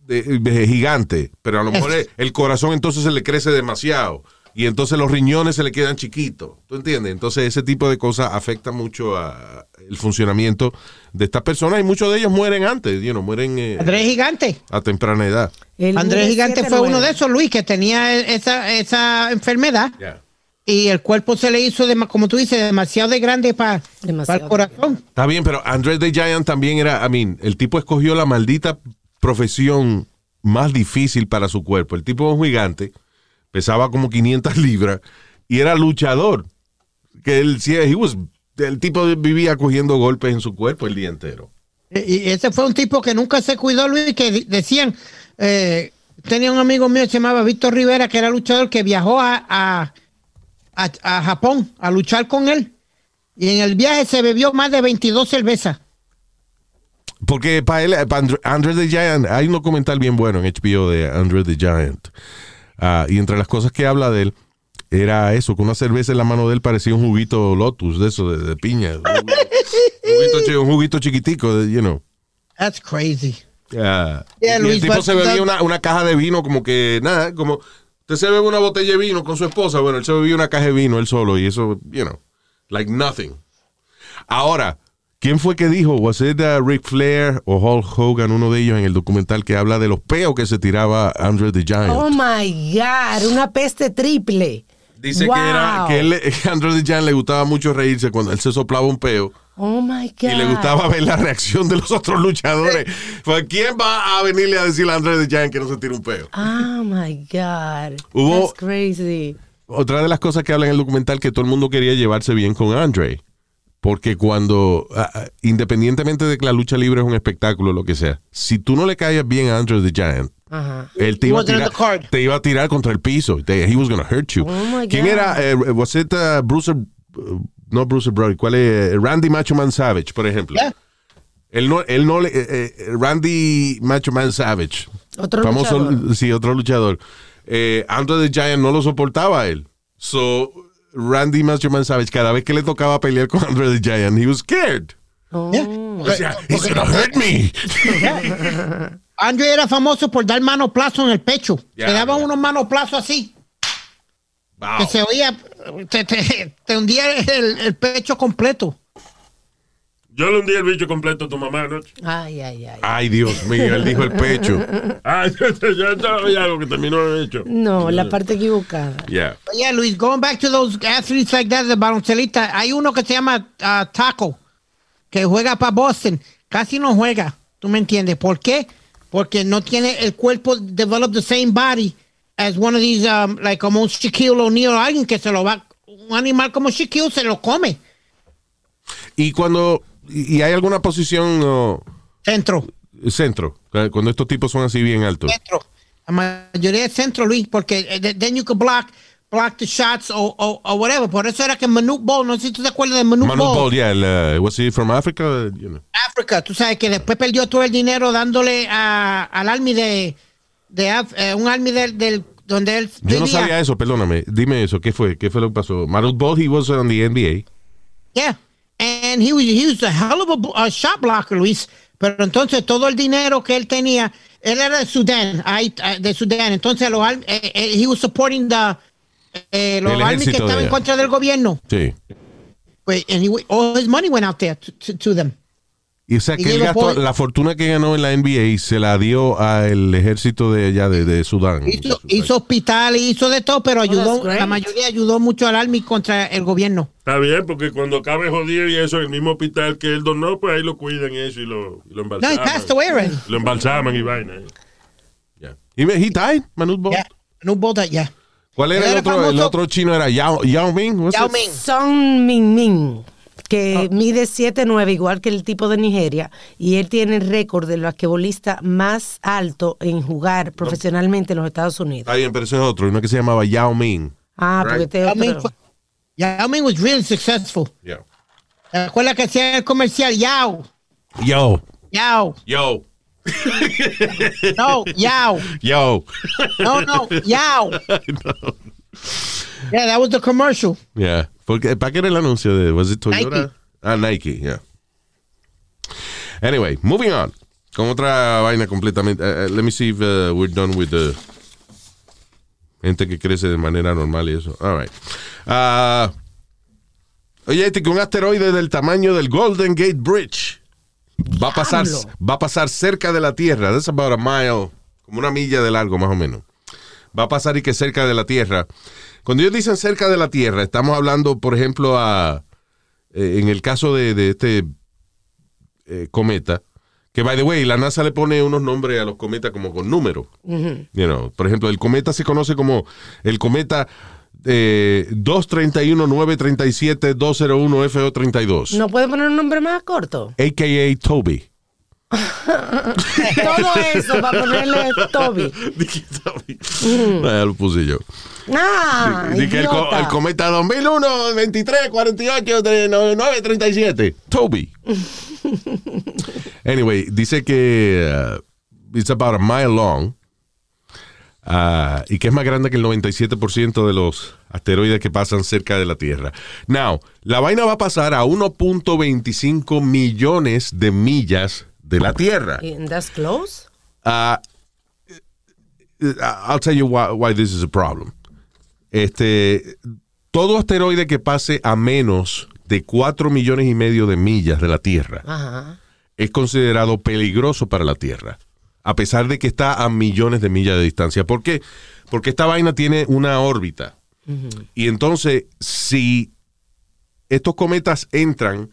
de, de gigante, pero a lo mejor el, el corazón entonces se le crece demasiado y entonces los riñones se le quedan chiquitos. ¿Tú entiendes? Entonces ese tipo de cosas afecta mucho a el funcionamiento de estas personas y muchos de ellos mueren antes, you know, mueren eh, Andrés Gigante. a temprana edad. El Andrés Gigante 7'9". fue uno de esos, Luis, que tenía esa, esa enfermedad y el cuerpo se le hizo, dema- como tú dices, demasiado de grande para Demasiado el corazón. Está bien, pero Andrés the Giant también era, I mean, el tipo escogió la maldita profesión más difícil para su cuerpo. El tipo es un gigante, pesaba como 500 libras y era luchador. Que él, sí, he was- el tipo vivía cogiendo golpes en su cuerpo el día entero. Y y ese fue un tipo que nunca se cuidó, Luis, que decían, eh, tenía un amigo mío que se llamaba Víctor Rivera, que era luchador, que viajó a, a, a- a Japón a luchar con él. Y en el viaje se bebió más de 22 cervezas. Porque para él, para the Giant, hay un documental bien bueno en HBO de Andre the Giant. Ah, y entre las cosas que habla de él, era eso, que una cerveza en la mano de él parecía un juguito Lotus, de eso, de, de piña. Un [LAUGHS] juguito, un juguito chiquitico, de, you know. That's crazy. Ah, Yeah, y el tipo se bebía that- una, una caja de vino como que, nada, como... Usted se bebe una botella de vino con su esposa, bueno, él se bebía una caja de vino él solo y eso, you know, like nothing. Ahora, ¿quién fue que dijo? ¿Was it uh, Ric Flair o Hulk Hogan, uno de ellos en el documental que habla de los peos que se tiraba Andre the Giant? Oh my God, una peste triple. Dice Wow. que era que él, Andre the Giant le gustaba mucho reírse cuando él se soplaba un peo Oh my God. y le gustaba ver la reacción de los otros luchadores. [LAUGHS] Pues, ¿quién va a venirle a decirle a Andre the Giant que no se tire un peo? Oh my God. Hubo- That's crazy. Otra de las cosas que habla en el documental que todo el mundo quería llevarse bien con Andre. Porque cuando, ah, ah, independientemente de que la lucha libre es un espectáculo, lo que sea, si tú no le caías bien a Andre the Giant, Ajá. él te iba, a tirar, te iba a tirar contra el piso. Te- he was gonna hurt you. Oh, my ¿Quién era? Eh, was it uh, Bruce, uh, no Bruce Brody, ¿cuál es? Eh, Randy Macho Man Savage, por ejemplo. Yeah. Él no, él no le, eh, eh, Randy Macho Man Savage. Otro famoso, luchador. sí, otro luchador. Eh, Andre the Giant no lo soportaba a él. So, Randy Macho Man Savage, cada vez que le tocaba pelear con Andre the Giant, he was scared. Oh. Yeah. O sea, he's gonna hurt me. [LAUGHS] [LAUGHS] Andre era famoso por dar manoplazo en el pecho. Ya, Le daban ya. unos manoplazos así, Wow. que se oía, te, te- te hundía el, el pecho completo. Yo le hundí el bicho completo a tu mamá anoche. Ay, ay, ay. Ay, Dios mío, él dijo el pecho. [LAUGHS] Ah, [LAUGHS] ya, ya, ya, ya, algo que terminó de hecho. No, la parte equivocada. Yeah. But yeah, Luis, going back to those athletes like that, de baloncelista, hay uno que se llama uh, Taco, que juega para Boston. Casi no juega, ¿tú me entiendes? ¿Por qué? Porque no tiene el cuerpo develop the same body as one of these, um, like como un Shaquille O'Neal o alguien que se lo va, un animal como Shaquille se lo come. Y cuando, y hay alguna posición o Centro, centro, cuando estos tipos son así bien altos. centro. La mayoría es centro, Luis, porque eh, then you can block, block the shots o, o, o whatever. Por eso era que Manute Ball, no sé si tú te acuerdas de Manute Manu Ball. Ball, yeah, el, uh, was he from Africa? You know. África, tú sabes que después perdió todo el dinero dándole a, al army de, de Af- eh, un army del, del- donde él Yo no sabía eso, perdóname. Dime eso, ¿qué fue? ¿Qué fue lo que pasó? Manute Ball, he was on the NBA. Yeah. And he was, he was a hell of a, a shot blocker, Luis. Pero entonces todo el dinero que él tenía, él era de Sudán, eh, de Sudán. Entonces los, eh, eh, he was supporting the, eh, los El armies que estaban en contra del gobierno. Sí. Pues, and he, all his money went out there to, to, to them. Y o sea Y que él gastó, la fortuna que ganó en la NBA se la dio al ejército de allá de, de Sudán. Hizo, hizo hospitales, hizo de todo, pero ayudó, that's great. la mayoría ayudó mucho al army contra el gobierno. Está bien, porque cuando acabe jodido y eso en el mismo hospital que él donó, pues ahí lo cuidan y eso y lo, y lo No, he embalsaman. passed away already. Lo embalsaman y vaina. Yeah. He, he died, Manute Ball. Yeah. No both yeah. ¿Cuál era el otro? El otro chino era Yao, Yao Ming. Yao it? Ming. Son Min Min, que Ah. mide 7'9", igual que el tipo de Nigeria, y él tiene el récord de basquetbolista más alto en jugar profesionalmente en los Estados Unidos. Está bien, pero ese es otro. Uno que se llamaba Yao Ming. Ah, porque este Yao Ming, otro. fue- Yao Ming was really successful. Yeah. ¿Te acuerdas que hacía el comercial? Yao, Yo. Yao, Yo. No, Yao, Yo. no, no, Yao. [LAUGHS] Yeah, that was the commercial. Yeah. Porque, ¿Para qué era el anuncio de was it Toyota? Nike. Ah, Nike, yeah. Anyway, moving on. Con otra vaina completamente. eh, eh, let me see if uh, we're done with the gente que crece de manera normal y eso. All right. Ah, oye, este que un asteroide del tamaño del Golden Gate Bridge va a pasar va a pasar cerca de la Tierra. That's about a mile, como una milla de largo más o menos. Va a pasar y que cerca de la Tierra. Cuando ellos dicen cerca de la Tierra, estamos hablando, por ejemplo, a eh, en el caso de, de este eh, cometa, que by the way, la NASA le pone unos nombres a los cometas como con números. You know, por ejemplo, el cometa se conoce como el cometa eh, 231-937-201-FO32, ¿No puede poner un nombre más corto? a.k.a. Toby. [LAUGHS] Todo eso para ponerle Toby. [LAUGHS] Dije Toby. Ah, lo puse yo. Ah, que el, co- el cometa 2001, 23, 48, 9, 37. Toby. [LAUGHS] anyway, dice que uh, it's about a mile long. Uh, y que es más grande que el 97% de los asteroides que pasan cerca de la Tierra. Now, la vaina va a pasar a 1.25 millones de millas de la Tierra. And that's close. Uh, I'll tell you why, why this is a problem. Este, todo asteroide que pase a menos de 4 millones y medio de millas de la Tierra Ajá. es considerado peligroso para la Tierra, a pesar de que está a millones de millas de distancia. ¿Por qué? Porque esta vaina tiene una órbita. Y entonces, si estos cometas entran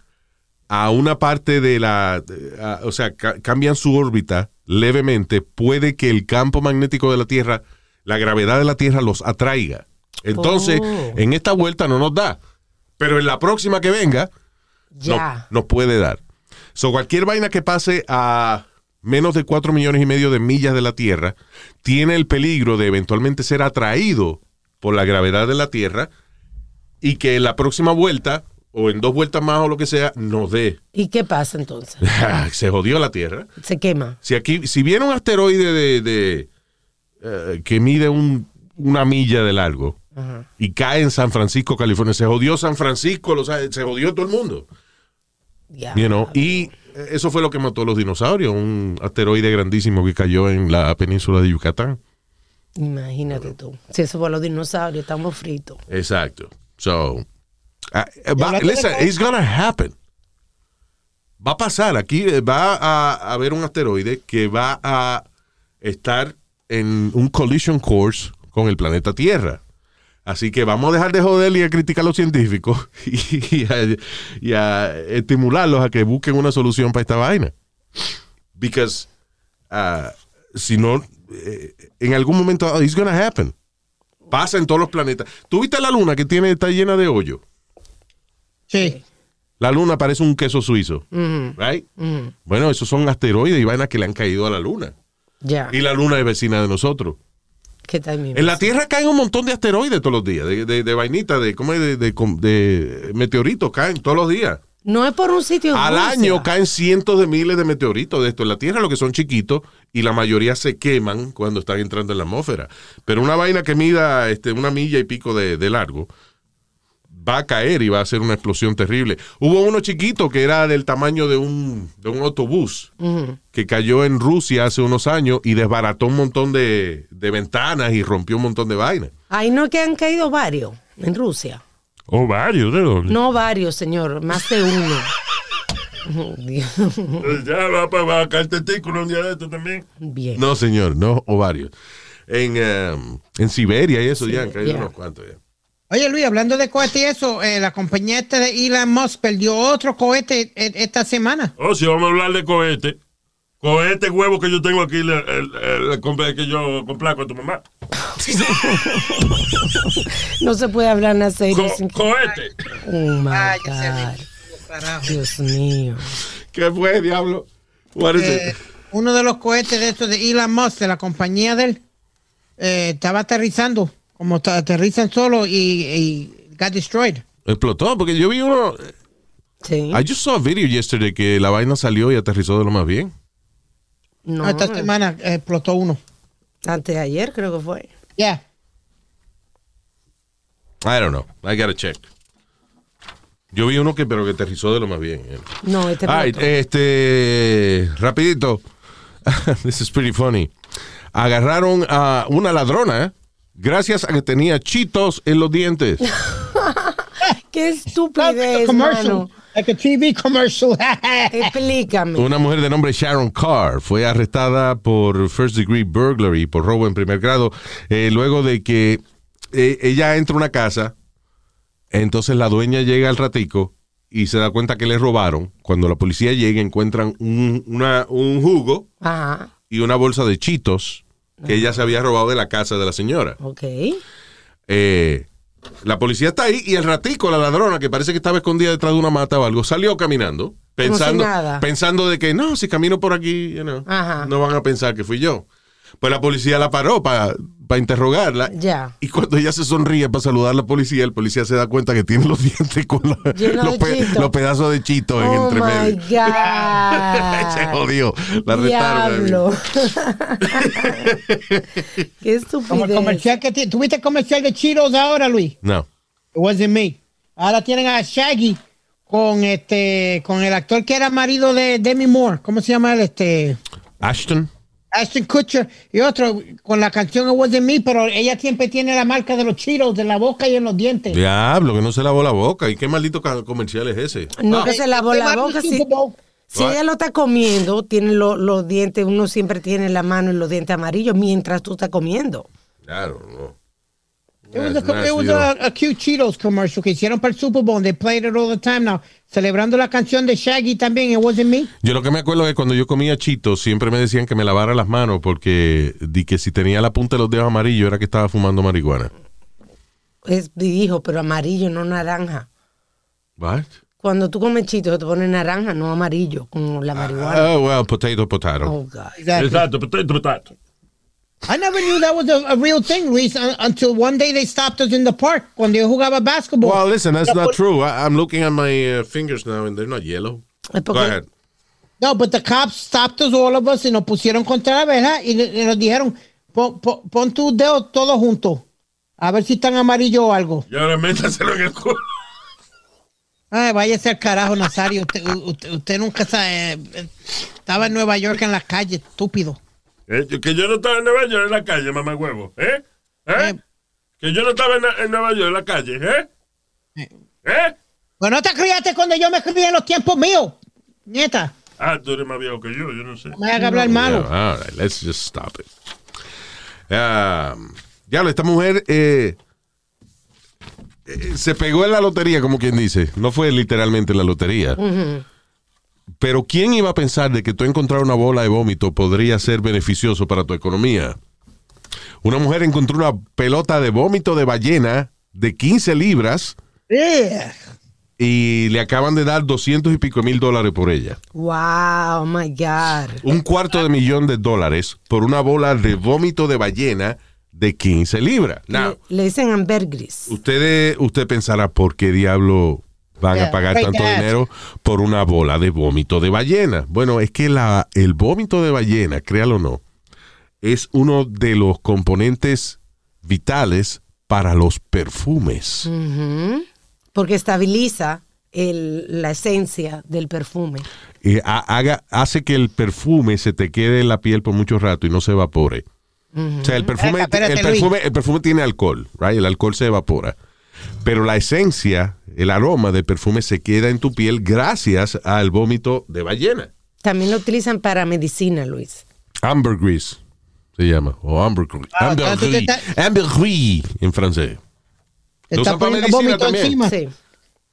a una parte de la, a- o sea, ca- cambian su órbita levemente, puede que el campo magnético de la Tierra, la gravedad de la Tierra los atraiga. Entonces, Oh. en esta vuelta no nos da. Pero en la próxima que venga, no, nos puede dar. So, cualquier vaina que pase a menos de 4 millones y medio de millas de la Tierra tiene el peligro de eventualmente ser atraído por la gravedad de la Tierra y que en la próxima vuelta o en dos vueltas más o lo que sea nos dé. ¿Y qué pasa entonces? [LAUGHS] Se jodió la Tierra. Se quema. Si aquí, si viene un asteroide de, de, eh, que mide un- una milla de largo y cae en San Francisco, California, se jodió San Francisco, lo sabe, se jodió todo el mundo. Ya. You know, y eso fue lo que mató a los dinosaurios, un asteroide grandísimo que cayó en la península de Yucatán. Imagínate tú. Si eso fue los dinosaurios, estamos fritos. Exacto. So, uh, but listen, it's gonna happen. va a pasar. Aquí eh, va a a haber un asteroide que va a estar en un collision course con el planeta Tierra. Así que vamos a dejar de joder y a criticar a los científicos [LAUGHS] y, a, y a estimularlos a que busquen una solución para esta vaina. Because ah, si no, eh, en algún momento oh, it's gonna happen. Pasa en todos los planetas. ¿Tú viste la luna que tiene, está llena de hoyo? Sí. La luna parece un queso suizo. Right? Bueno, esos son asteroides y vainas que le han caído a la luna. Ya. Y la luna es vecina de nosotros. ¿Qué tal mi En la Tierra caen un montón de asteroides todos los días, de, de, de vainitas, de, ¿cómo es? De, de- de meteoritos caen todos los días. No es por un sitio. Al Rusia. año caen cientos de miles de meteoritos de esto en la Tierra, lo que son chiquitos, y la mayoría se queman cuando están entrando en la atmósfera. Pero una vaina que mida este, una milla y pico de largo va a caer y va a ser una explosión terrible. Hubo uno chiquito que era del tamaño de un, de un autobús que cayó en Rusia hace unos años y desbarató un montón de, de ventanas y rompió un montón de vainas. Ahí no que han caído varios en Rusia. O varios, ¿de dónde? No varios, señor, más de uno. Pues Ya va, pa- va a caer testículo un día de esto también. Bien. No, señor, no ovarios. En, em, en Siberia y eso ya han caído unos cuantos ya. Oye, Luis, hablando de cohetes y eso, eh, la compañía esta de Elon Musk perdió otro cohete eh, esta semana. Oh, si vamos a hablar de cohete. Cohete huevo que yo tengo aquí, el, el- el- el comple- que yo complaco a tu mamá. [LAUGHS] No se puede hablar en serio. Co- sin que- cohete. Oh my sé, God. Carajo. Dios mío. ¿Qué fue, diablo? What is Eh, it? uno de los cohetes de estos de Elon Musk, de la compañía de él, eh, estaba aterrizando, como aterrizan solo y, y got destroyed. Explotó, porque yo vi uno. Sí. I just saw a video yesterday que la vaina salió y aterrizó de lo más bien. No, esta semana explotó uno. antes de ayer creo que fue. Yeah. I don't know. I gotta check. Yo vi uno que, pero que aterrizó de lo más bien. eh. No, este All right, explotó. este. Rapidito. [LAUGHS] This is pretty funny. Agarraron a una ladrona, ¿eh? Gracias a que tenía chitos en los dientes. [LAUGHS] Qué Like a estupidez, commercial, mano. like a TV commercial. [LAUGHS] Explícame. Una mujer de nombre Sharon Carr fue arrestada por first degree burglary, por robo en primer grado, eh, luego de que eh, ella entra a una casa, entonces la dueña llega al ratico y se da cuenta que le robaron. Cuando la policía llega encuentran un, una- un jugo Ajá. y una bolsa de chitos que ella se había robado de la casa de la señora. Ok. Eh, la policía está ahí y el ratico, la ladrona, que parece que estaba escondida detrás de una mata o algo, salió caminando, pensando, si pensando de que no, si camino por aquí, you know, Ajá. no van a pensar que fui yo. Pues la policía la paró para interrogarla. Ya. Y cuando ella se sonríe para saludar a la policía, el policía se da cuenta que tiene los [LAUGHS] dientes con la- los, pedazos de chito en Oh entre my medio. [LAUGHS] se God. jodió. La. Diablo. [LAUGHS] Qué Como el estupidez. comercial que ti- ¿Tuviste el comercial de Cheetos ahora, Luis? No. It wasn't me. Ahora tienen a Shaggy con este con el actor que era marido de Demi Moore. ¿Cómo se llama él? Este Ashton. Ashton Kutcher y otro con la canción It wasn't me, pero ella siempre tiene la marca de los Cheetos de la boca y en los dientes. Diablo, que no se lavó la boca. ¿Y qué maldito comercial es ese? No que se lavó la boca. Si, si ella lo está comiendo, tiene lo- los dientes, uno siempre tiene la mano en los dientes amarillos mientras tú estás comiendo. Claro, no. It was, a, it was nasty, a, a cute Cheetos commercial que hicieron para el Super Bowl. They played it all the time now. Celebrando la canción de Shaggy también, It wasn't me. Yo lo que me acuerdo es cuando yo comía chitos siempre me decían que me lavara las manos porque di que si tenía la punta de los dedos amarillos era que estaba fumando marihuana. Es dijo, pero amarillo, no naranja. What? Cuando tú comes chito, te pones naranja, no amarillo, como la marihuana. Oh, well, potato, potato. Oh, God. Exactly. Exacto, potato, potato. I never knew that was a, a real thing, Luis, un- until one day they stopped us in the park cuando yo jugaba basketball. Well, listen, that's not true. I, I'm looking at my uh, fingers now and they're not yellow. Go ahead. No, but the cops stopped us, all of us, y nos pusieron contra la verja y, y nos dijeron, pon, pon, pon tus dedos todos juntos, a ver si están amarillos o algo. Y ahora métaselo en el culo. Ay, váyase al carajo, Nazario. Usted, usted, usted nunca sabe. eh, Estaba en Nueva York en la calle, estúpido. Eh, que yo no estaba en Nueva York en la calle, mamá huevo. ¿Eh? ¿Eh? Eh. Que yo no estaba en, en Nueva York en la calle. ¿Eh? ¿Eh? Pues no te criaste cuando yo me crié en los tiempos míos. Nieta, Ah, tú eres más viejo que yo, yo no sé. no me hablar malo. Yeah, all right, let's just stop it. Um, ya, esta mujer eh, eh, se pegó en la lotería, como quien dice. No fue literalmente en la lotería. Pero ¿quién iba a pensar de que tú encontrar una bola de vómito podría ser beneficioso para tu economía? Una mujer encontró una pelota de vómito de ballena de 15 libras Yeah. y le acaban de dar 200 y pico mil dólares por ella. Wow, oh my God. Un cuarto de millón de dólares por una bola de vómito de ballena de 15 libras. Now, Le, le dicen ambergris. ustedes, usted pensará por qué diablo van a pagar tanto that. dinero por una bola de vómito de ballena. Bueno, es que la, el vómito de ballena, créalo o no, es uno de los componentes vitales para los perfumes. Porque estabiliza el- la esencia del perfume. Haga, hace que el perfume se te quede en la piel por mucho rato y no se evapore. O sea, el perfume, Espérate, el, perfume, el perfume tiene alcohol, right? El alcohol se evapora. Pero la esencia, el aroma del perfume se queda en tu piel gracias al vómito de ballena. También lo utilizan para medicina, Luis. Ambergris se llama. O ambergris. Ah, ambergris. Ambergris en francés. Lo usan para medicina también. Sí.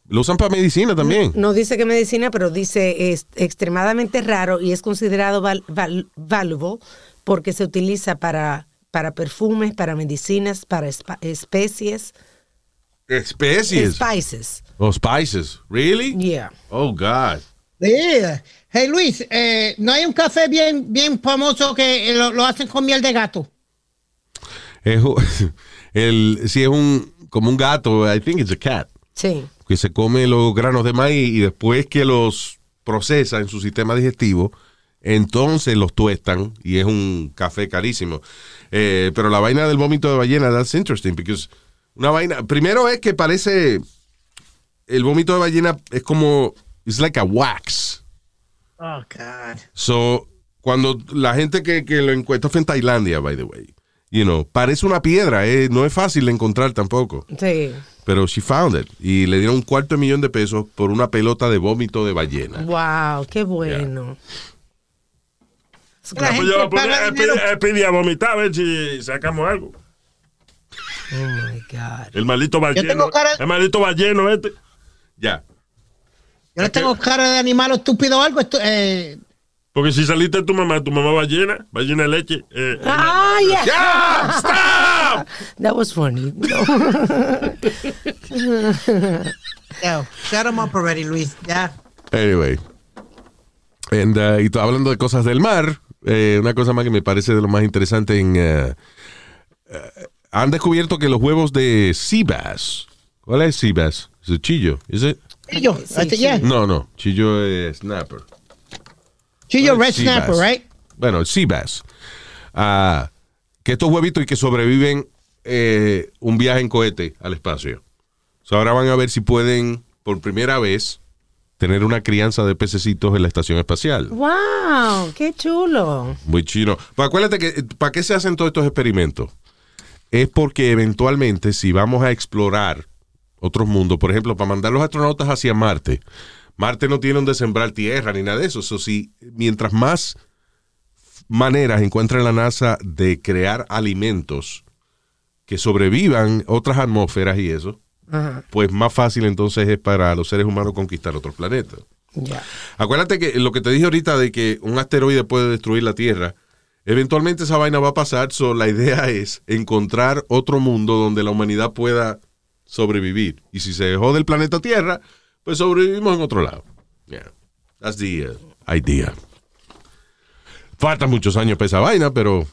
Lo usan para medicina también. No dice que medicina, pero dice es extremadamente raro y es considerado val- val- valuable porque se utiliza para, para perfumes, para medicinas, para especies, Especies. spices. O spices. Really? Yeah. Oh, God. Yeah. Hey Luis, eh, ¿no hay un café bien, bien famoso que lo, lo hacen con miel de gato? Es, [LAUGHS] el, si es un, como un gato, I think it's a cat. Sí. que se come los granos de maíz y después que los procesa en su sistema digestivo, entonces los tuestan y es un café carísimo. Eh, pero la vaina del vómito de ballena, that's interesting, because una vaina, primero es que parece, el vómito de ballena es como, it's like a wax. Oh, God. So, cuando la gente que, que lo encuentra fue en Tailandia, by the way, you know, parece una piedra, eh, no es fácil de encontrar tampoco. Sí. Pero she found it. Y le dieron un cuarto de millón de pesos por una pelota de vómito de ballena. Wow, qué bueno. La Ah, pues gente yo pedir- a pedir a vomitar a ver si sacamos algo. Oh my God. El maldito balleno. tengo cara- El maldito balleno este. Ya. Yo no tengo cara de animal estúpido o algo. eh, Porque si saliste de tu mamá, tu mamá ballena, ballena de leche. eh, Ah, yeah. ¡Ya! ¡Stop! That was funny. [LAUGHS] yo, shut 'em up already, Luis. Ya. Anyway. And, uh, y to- hablando de cosas del mar, eh, una cosa más que me parece de lo más interesante en... uh, uh, han descubierto que los huevos de sea bass... ¿Cuál es sea bass? ¿Es el chillo? ¿Es it? Chillo, Sí, yeah. No, no. Chillo es snapper. Chillo red snapper, right? Bueno, el sea bass. Ah, que estos huevitos y que sobreviven eh, un viaje en cohete al espacio. So, ahora van a ver si pueden, por primera vez, tener una crianza de pececitos en la estación espacial. wow, qué chulo. Muy chino. Pero acuérdate que, ¿para qué se hacen todos estos experimentos? Es porque eventualmente, si vamos a explorar otros mundos, por ejemplo, para mandar los astronautas hacia Marte, Marte no tiene donde sembrar tierra ni nada de eso. Eso sí, mientras más maneras encuentra la NASA de crear alimentos que sobrevivan otras atmósferas y eso, Ajá, pues más fácil entonces es para los seres humanos conquistar otros planetas. Acuérdate que lo que te dije ahorita de que un asteroide puede destruir la Tierra, eventualmente esa vaina va a pasar, so la idea es encontrar otro mundo donde la humanidad pueda sobrevivir. Y si se dejó del planeta Tierra, pues sobrevivimos en otro lado. Yeah. That's the uh, idea. Faltan muchos años para esa vaina, pero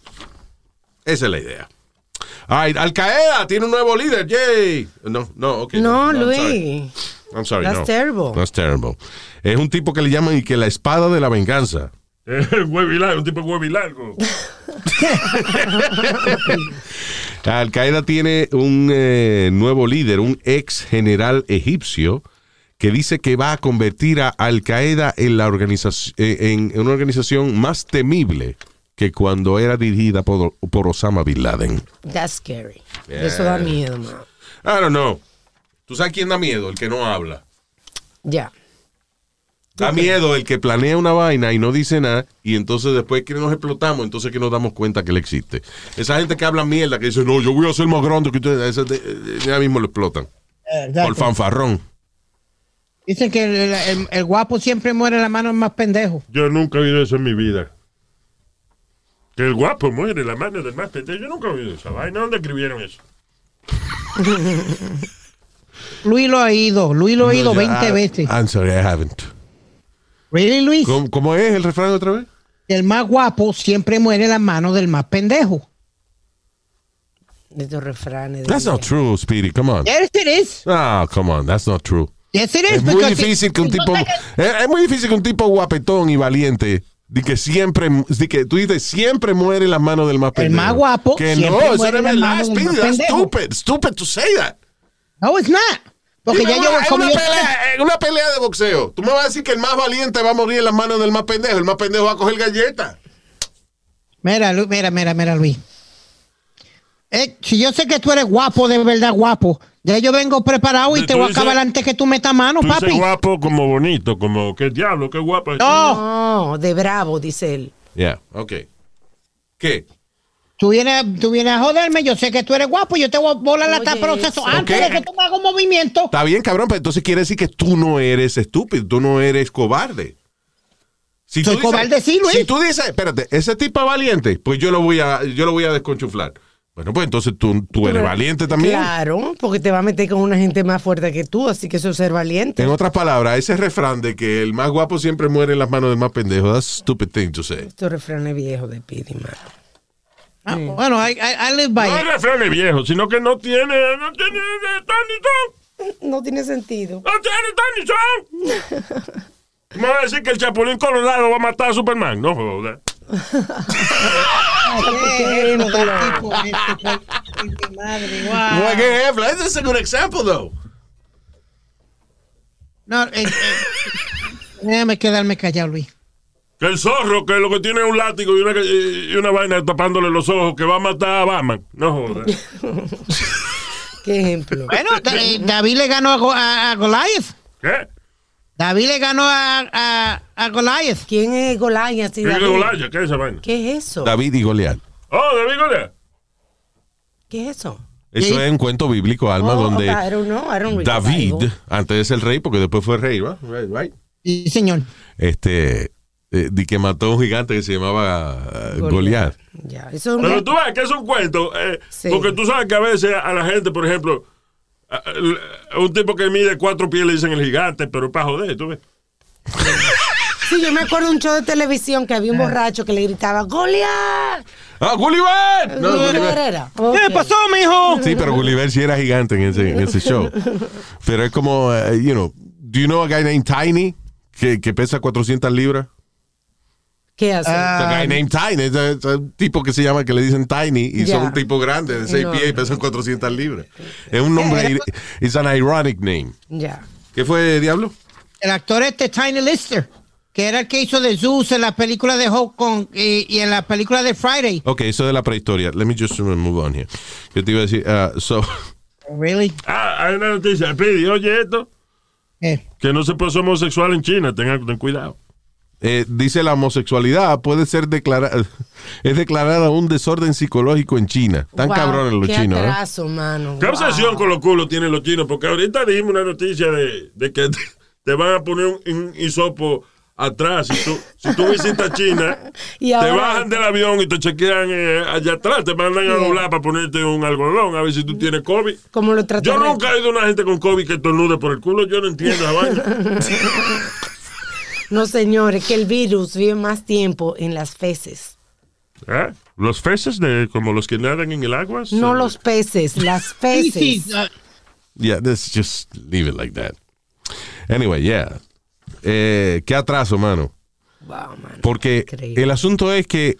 esa es la idea. Ay, Al Qaeda tiene un nuevo líder, yay. No, no, ok. No, I'm sorry. Luis. I'm sorry, That's no. terrible. That's terrible. Es un tipo que le llaman y que la espada de la venganza. [LAUGHS] un tipo de huevilargo. [LAUGHS] Al Qaeda tiene un eh, nuevo líder, un ex general egipcio, que dice que va a convertir a Al Qaeda en, la organización, en, en una organización más temible que cuando era dirigida por, por Osama Bin Laden. That's scary. Eso da miedo, man. I don't know. ¿Tú sabes quién da miedo? El que no habla. Ya. Da miedo el que planea una vaina y no dice nada, y entonces después que nos explotamos, entonces que nos damos cuenta que él existe. Esa gente que habla mierda, que dice, no, yo voy a ser más grande que ustedes, ya mismo lo explotan. Exacto. Por fanfarrón. Dicen que el, el- el guapo siempre muere la mano del más pendejo. Yo nunca he oído eso en mi vida. Que el guapo muere, la mano del más pendejo. Yo nunca he oído esa vaina. ¿Dónde escribieron eso? [LAUGHS] Luis lo ha ido, Luis lo ha ido No, 20 ya- veces. I'm sorry, I haven't. ¿Really, Luis? ¿Cómo, cómo es el refrán otra vez? El más guapo siempre muere en la mano del más pendejo. De estos refranes. That's not true, Speedy, come on. Yes, it is. Ah, come on, that's not true. Yes, it is. Es muy difícil que un tipo es, es muy difícil que un tipo guapetón y valiente de que siempre de que tú dices siempre muere en las manos del más pendejo. más guapo Que no, eso no es verdad, Speedy, más that's pendejo. stupid, stupid to say that. No, it's not. Porque Dime ya una- yo como una pelea, en una pelea de boxeo, tú me vas a decir que el más valiente va a morir en las manos del más pendejo, el más pendejo va a coger galleta. Mira, Lu- mira, mira, mira, Luis. Eh, si yo sé que tú eres guapo, de verdad guapo, ya yo vengo preparado y te voy a dices- acabar antes que tú metas mano, Tú dices papi. guapo como bonito, como qué diablo, qué guapo. No, No, de bravo, dice él. Yeah, okay. ¿Qué? Tú vienes, tú vienes a joderme, yo sé que tú eres guapo, yo te voy a volar hasta proceso eso. antes de que tú me hagas un movimiento. Está bien, cabrón, pero entonces quiere decir que tú no eres estúpido, tú no eres cobarde. Si Soy tú dices- cobarde, sí, Luis. Si tú dices, espérate, ese tipo es valiente, pues yo lo voy a, yo lo voy a desconchuflar. Bueno, pues entonces tú, tú eres valiente también. Claro, porque te va a meter con una gente más fuerte que tú, así que eso es ser valiente. En otras palabras, ese refrán de que el más guapo siempre muere en las manos del más pendejo, that's a stupid thing to say. Estos refranes viejos de Pidi, mano. Ah, Bueno, I, I, I live by No it. es refrán viejo, sino que no tiene, no tiene ton. No tiene sentido. No tiene son. ¿Me va a decir que el Chapulín Colorado va a matar a Superman? No madre, wow. Buen ejemplo. Ese es un good example, though. No, eh, eh, déjame quedarme callado, Luis. Que el zorro, que lo que tiene es un látigo y una, y una vaina tapándole los ojos, que va a matar a Batman. No joda. [LAUGHS] Qué ejemplo. Bueno, eh, David le ganó a, Go- a- a Goliath. ¿Qué? David le ganó a, a, a Goliath. ¿Quién es Goliath? Sí, ¿Qué es David? Golaya? ¿Qué es esa vaina? ¿Qué es eso? David y Goliat. Oh, David Goliat. ¿Qué es eso? Eso es un cuento bíblico, Alma, Oh, donde I don't know, I don't read the David, antes de ser rey, porque después fue rey, ¿va? Right, right. Sí, señor. Este, eh, di que mató a un gigante que se llamaba eh, Goliat. Ya, eso es Pero un... tú ves que es un cuento. eh, Sí. Porque tú sabes que a veces a la gente, por ejemplo, a- a- a un tipo que mide cuatro pies le dicen el gigante, pero es para joder, tú ves. [LAUGHS] Sí, yo me acuerdo de un show de televisión que había un borracho que le gritaba ¡Goliath! ¡Ah, Gulliver! No, ¿Gulliver era? ¿Qué Ok. pasó, mijo? Sí, pero Gulliver sí era gigante en ese, en ese show. [LAUGHS] Pero es como, you know, do you know a guy named Tiny? Que, que pesa 400 libras. ¿Qué hace? Ah, a guy named Tiny. Es, es un tipo que se llama, que le dicen Tiny, y Ya. son un tipo grande, de 6 No. pies y pesan 400 libras. Es un nombre, it's an ironic name. ya. ¿Qué fue, Diablo? el actor este, Tiny Lister, que era el que hizo de Zeus en la película de Hong Kong y, y en la película de Friday. Ok, eso de la prehistoria. Let me just move on here. Yo te iba a decir, uh, so, Really? Ah, hay una noticia. Pidi, oye esto. Eh, Que no se puede ser homosexual en China. Tengan ten cuidado. Eh, dice la homosexualidad puede ser declarada, [LAUGHS] es declarada un desorden psicológico en China. Tan Wow, cabrones los qué chinos, ¿eh? atraso, mano. ¿Qué Wow. obsesión con los culos tienen los chinos? Porque ahorita dijimos una noticia de, de que te, te van a poner un, un hisopo atrás. Si tú, si tú visitas China, [LAUGHS] Y te bajan del avión y te chequean eh, allá atrás. Te mandan a doblar para ponerte un algodón a ver si tú tienes COVID. Como lo Yo nunca he ido a una gente con COVID que estornude por el culo. Yo no entiendo la vaina. [LAUGHS] No, señores, que el virus vive más tiempo en las feces. ¿Eh? ¿Los feces de como los que nadan en el agua? No los peces, las [LAUGHS] sí, feces. sí, ah, Yeah, let's just leave it like that. Anyway, yeah. Eh, qué atraso, mano. Wow, mano. Porque Increíble. el asunto es que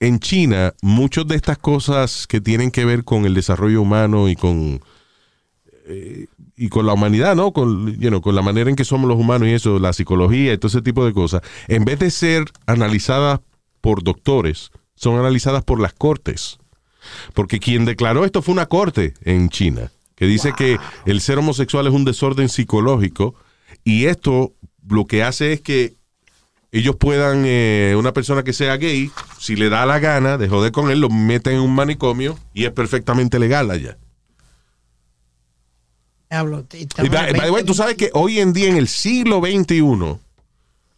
en China, muchas de estas cosas que tienen que ver con el desarrollo humano y con eh, y con la humanidad, ¿no? Con, you know, con la manera en que somos los humanos y eso, la psicología y todo ese tipo de cosas, en vez de ser analizadas por doctores, son analizadas por las cortes. Porque quien declaró esto fue una corte en China, que dice que el ser homosexual es un desorden psicológico y esto lo que hace es que ellos puedan, eh, una persona que sea gay, si le da la gana de joder con él, lo meten en un manicomio y es perfectamente legal allá. Diablo, Y by, by the way, tú sabes que hoy en día, en el siglo XXI,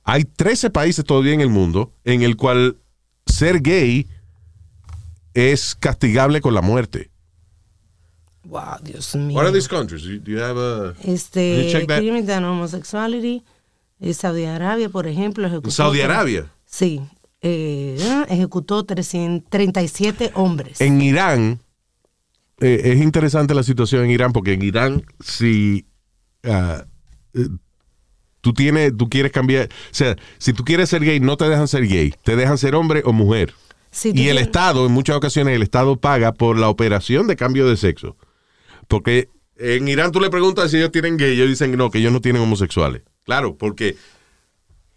hay 13 países todavía en el mundo en el cual ser gay es castigable con la muerte. Wow, Dios mío. What are these countries? Do you have a- Este, crimen de homosexuality. eh, Saudi Arabia, por ejemplo, ejecutó. Saudi Arabia. Sí. eh, ejecutó 337 hombres. En Irán, eh, es interesante la situación en Irán, porque en Irán, si ah, eh, tú tienes, tú quieres cambiar, o sea, si tú quieres ser gay, no te dejan ser gay, te dejan ser hombre o mujer. Si Y el tienes- Estado, en muchas ocasiones, el Estado paga por la operación de cambio de sexo. Porque en Irán tú le preguntas si ellos tienen gay, ellos dicen que no, que ellos no tienen homosexuales. Claro, porque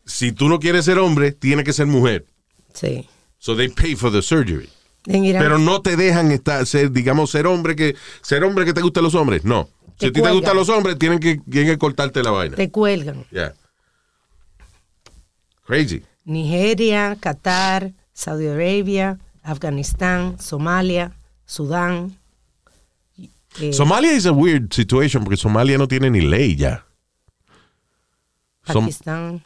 si tú no quieres ser hombre, tiene que ser mujer. Sí. So they pay for the surgery. Pero no te dejan estar, ser, digamos, ser hombre que ser hombre que te gusten los hombres. No. Te si a ti te gustan los hombres, tienen que, tienen que cortarte la vaina. te cuelgan. Yeah. Crazy. Nigeria, Qatar, Saudi Arabia, Afganistán, Somalia, Sudán. eh, Somalia is a weird situation porque Somalia no tiene ni ley ya. Som- Pakistán.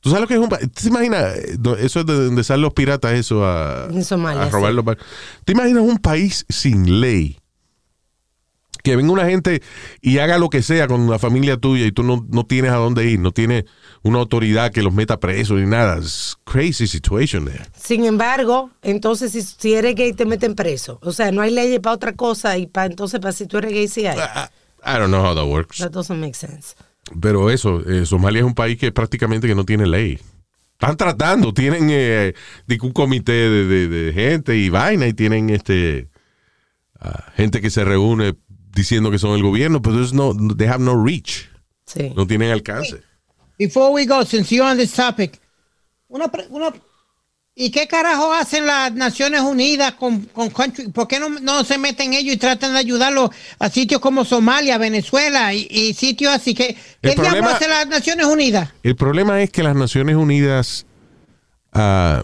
¿Tú sabes lo que es un país? ¿Te imaginas? eh, Eso es de donde salen los piratas, eso a, En Somalia, a robar sí. los bar- ¿Te imaginas un país sin ley? Que venga una gente y haga lo que sea con la familia tuya y tú no, no tienes a dónde ir, no tienes una autoridad que los meta presos ni nada. Es crazy situation there. Sin embargo, entonces si, si eres gay te meten preso. O sea, no hay leyes para otra cosa y para entonces para si tú eres gay sí hay. I don't know how that works. That doesn't make sense. Pero eso, eh, Somalia es un país que prácticamente que no tiene ley. Están tratando, tienen eh, un comité de, de- de gente y vaina y tienen este ah, gente que se reúne diciendo que son el gobierno, pero no, they have no reach, Sí. no tienen alcance. Before we go, since you're on this topic, una, pre- una- ¿y qué carajo hacen las Naciones Unidas con, con country? ¿Por qué no, no se meten ellos y tratan de ayudarlos a sitios como Somalia, Venezuela y, y sitios así? que ¿Qué El diablos problema- hacen las Naciones Unidas? El problema es que las Naciones Unidas ah,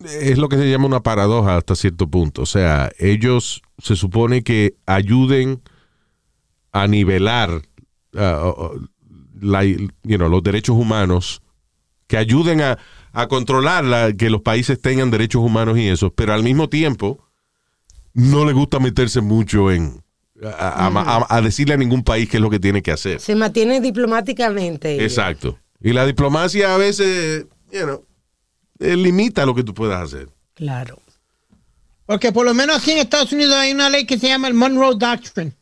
es lo que se llama una paradoja hasta cierto punto. O sea, ellos se supone que ayuden a nivelar ah, la- you know, los derechos humanos, que ayuden a, a controlar la- que los países tengan derechos humanos y eso, pero al mismo tiempo no le gusta meterse mucho en a, a- a- a decirle a ningún país qué es lo que tiene que hacer. Se mantiene diplomáticamente. Exacto. Y la diplomacia a veces, you know, eh, limita lo que tú puedas hacer. Claro. Porque por lo menos aquí en Estados Unidos hay una ley que se llama el Monroe Doctrine.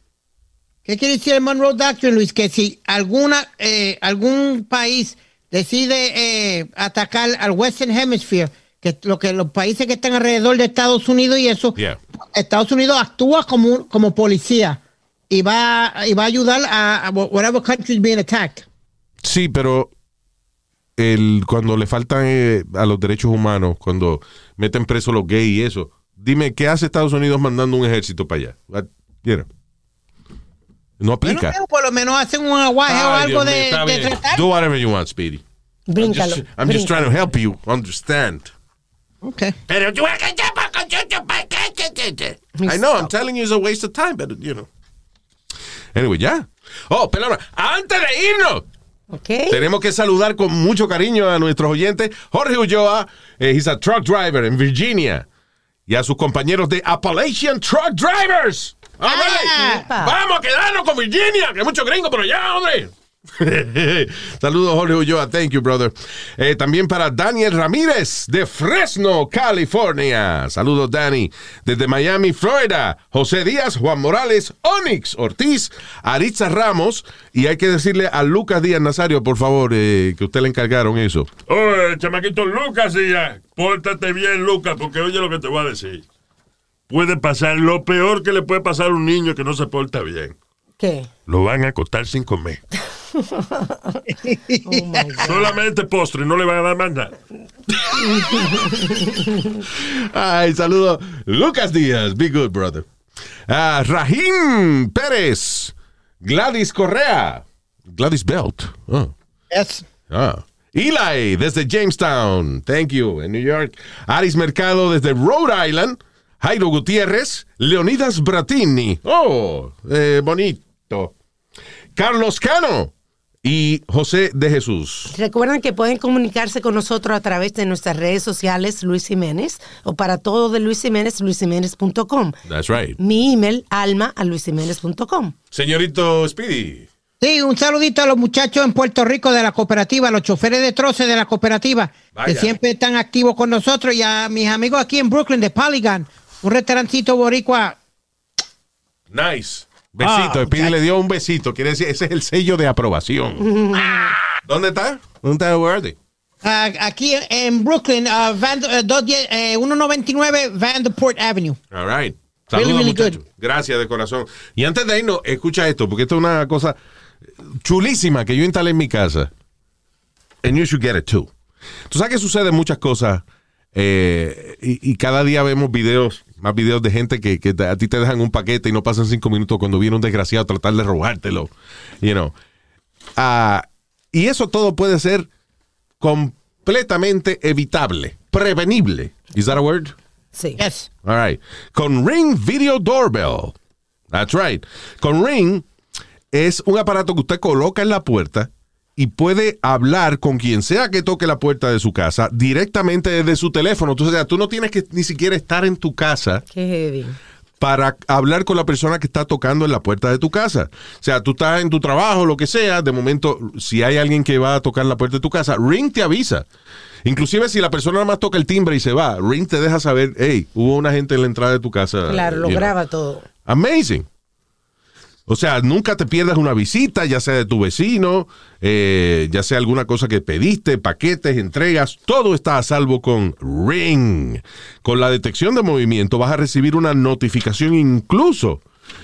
¿Qué quiere decir el Monroe Doctrine, Luis? Que si alguna, eh, algún país decide eh, atacar al Western Hemisphere, que lo que los países que están alrededor de Estados Unidos y eso, Yeah. Estados Unidos actúa como, como policía y va, y va a ayudar a, a whatever country is being attacked. Sí, pero el, cuando le faltan eh, a los derechos humanos, cuando meten presos los gays y eso, dime, ¿qué hace Estados Unidos mandando un ejército para allá? You know. No aplica. por lo menos hacen un aguaje o algo Dios de, de tratar. Do whatever you want, Speedy. I'm Bríncalo. just, I'm just trying to help you understand. Okay. Pero I know, I'm telling you it's a waste of time, but you know. Anyway, ya. Oh, pero antes de irnos, Ok. tenemos que saludar con mucho cariño a nuestros oyentes. Jorge Ulloa, eh, he's a truck driver en Virginia. Y a sus compañeros de Appalachian Truck Drivers. All right. Vamos a quedarnos con Virginia, que hay mucho gringo por allá, hombre. [LAUGHS] Saludos, Jorge Ulloa. Thank you, brother. Eh, también para Daniel Ramírez de Fresno, California. Saludos, Dani. Desde Miami, Florida. José Díaz, Juan Morales, Onyx Ortiz, Aritza Ramos. Y hay que decirle a Lucas Díaz Nazario, por favor, eh, que usted le encargaron eso. Oye, chamaquito Lucas, ya. Pórtate bien, Lucas, porque oye lo que te voy a decir. Puede pasar lo peor que le puede pasar a un niño que no se porta bien. ¿Qué? Lo van a acostar sin comer. [LAUGHS] Oh. [LAUGHS] Solamente postre, no le van a dar más nada. Ay, saludo. Lucas Díaz, be good, brother. Ah, Rahim Pérez, Gladys Correa, Gladys Belt, oh. Yes. Ah. Eli, desde Jamestown. Thank you. En New York. Aris Mercado, desde Rhode Island. Jairo Gutiérrez. Leonidas Bratini. Oh, eh, bonito. Carlos Cano. Y José de Jesús. Recuerden que pueden comunicarse con nosotros a través de nuestras redes sociales Luis Jiménez o para todo de Luis Jiménez, luisjiménez.com. That's right. Mi email, alma a luisjiménez.com. Señorito Speedy. Sí, un saludito a los muchachos en Puerto Rico de la cooperativa, los choferes de troces de la cooperativa, Vaya. que siempre están activos con nosotros, y a mis amigos aquí en Brooklyn de Polygon, un restaurancito boricua. Nice. Besito. Ah, Speedy le dio un besito. Quiere decir, ese es el sello de aprobación. [LAUGHS] ¿Dónde está? ¿Dónde está Worthy? ah, aquí en Brooklyn, ah, Van- 210, eh, 199 Vanderport Avenue. All right. Saludos, Really, really muchachos. good. Gracias de corazón. Y antes de irnos, escucha esto, porque esto es una cosa chulísima que yo instalé en mi casa. And you should get it too. Tú sabes que suceden muchas cosas eh, y, y cada día vemos videos, más videos de gente que, que a ti te dejan un paquete y no pasan cinco minutos cuando viene un desgraciado a tratar de robártelo. You know. Ah, y eso todo puede ser completamente evitable, prevenible. Is that a word? Sí. Yes. All right. Con Ring Video Doorbell. That's right. Con Ring es un aparato que usted coloca en la puerta y puede hablar con quien sea que toque la puerta de su casa directamente desde su teléfono. Tú, o sea, tú no tienes que ni siquiera estar en tu casa Qué heavy. para hablar con la persona que está tocando en la puerta de tu casa. O sea, tú estás en tu trabajo, lo que sea, de momento, si hay alguien que va a tocar la puerta de tu casa, Ring te avisa. Inclusive si la persona nada más toca el timbre y se va, Ring te deja saber, hey, hubo una gente en la entrada de tu casa. Claro, lo know. graba todo. Amazing. O sea, nunca te pierdas una visita, ya sea de tu vecino, eh, ya sea alguna cosa que pediste, paquetes, entregas, todo está a salvo con Ring. Con la detección de movimiento vas a recibir una notificación incluso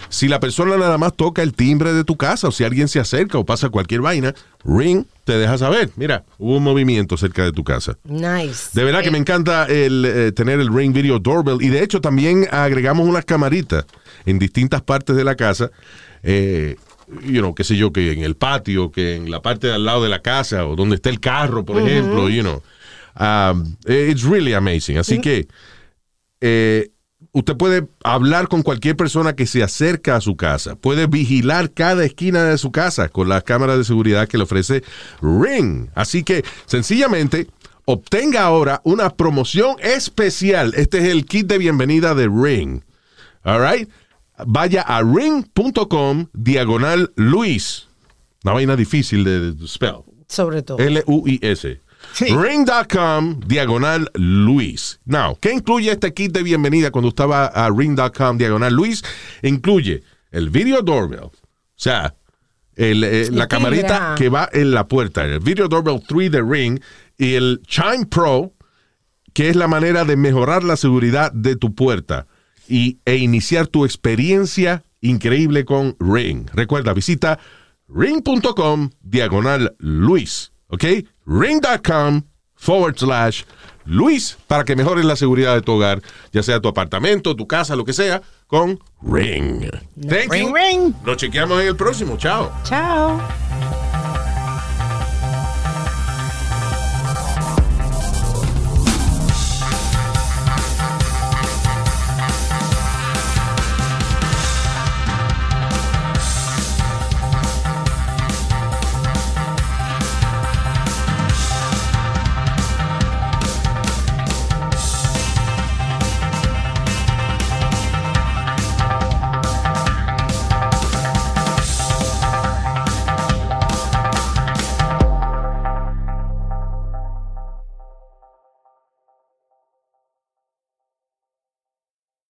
si la persona nada más toca el timbre de tu casa o si alguien se acerca o pasa cualquier vaina, Ring te deja saber, mira, hubo un movimiento cerca de tu casa. Nice. De verdad que me encanta el, eh, tener el Ring Video Doorbell y de hecho también agregamos unas camaritas en distintas partes de la casa, eh, you know, qué sé yo, que en el patio, que en la parte de al lado de la casa o donde está el carro, por ejemplo, you know. Um, it's really amazing. Así que eh, usted puede hablar con cualquier persona que se acerca a su casa. Puede vigilar cada esquina de su casa con las cámaras de seguridad que le ofrece Ring. Así que sencillamente obtenga ahora una promoción especial. Este es el kit de bienvenida de Ring. All right. Vaya a ring.com diagonal Luis. Una vaina difícil de, de spell. Sobre todo. L-U-I-S. Sí. Ring.com diagonal Luis. Now, ¿qué incluye este kit de bienvenida cuando usted va a ring.com diagonal Luis? Incluye el video doorbell. O sea, el, eh, la camarita que va en la puerta. El video doorbell 3 de Ring y el Chime Pro, que es la manera de mejorar la seguridad de tu puerta y, e iniciar tu experiencia increíble con Ring. Recuerda, visita ring.com diagonal Luis. ¿Ok? Ring.com forward slash Luis para que mejores la seguridad de tu hogar, ya sea tu apartamento, tu casa, lo que sea, con Ring. Thank Ring, you. ring. Nos chequeamos en el próximo. Chao. Chao.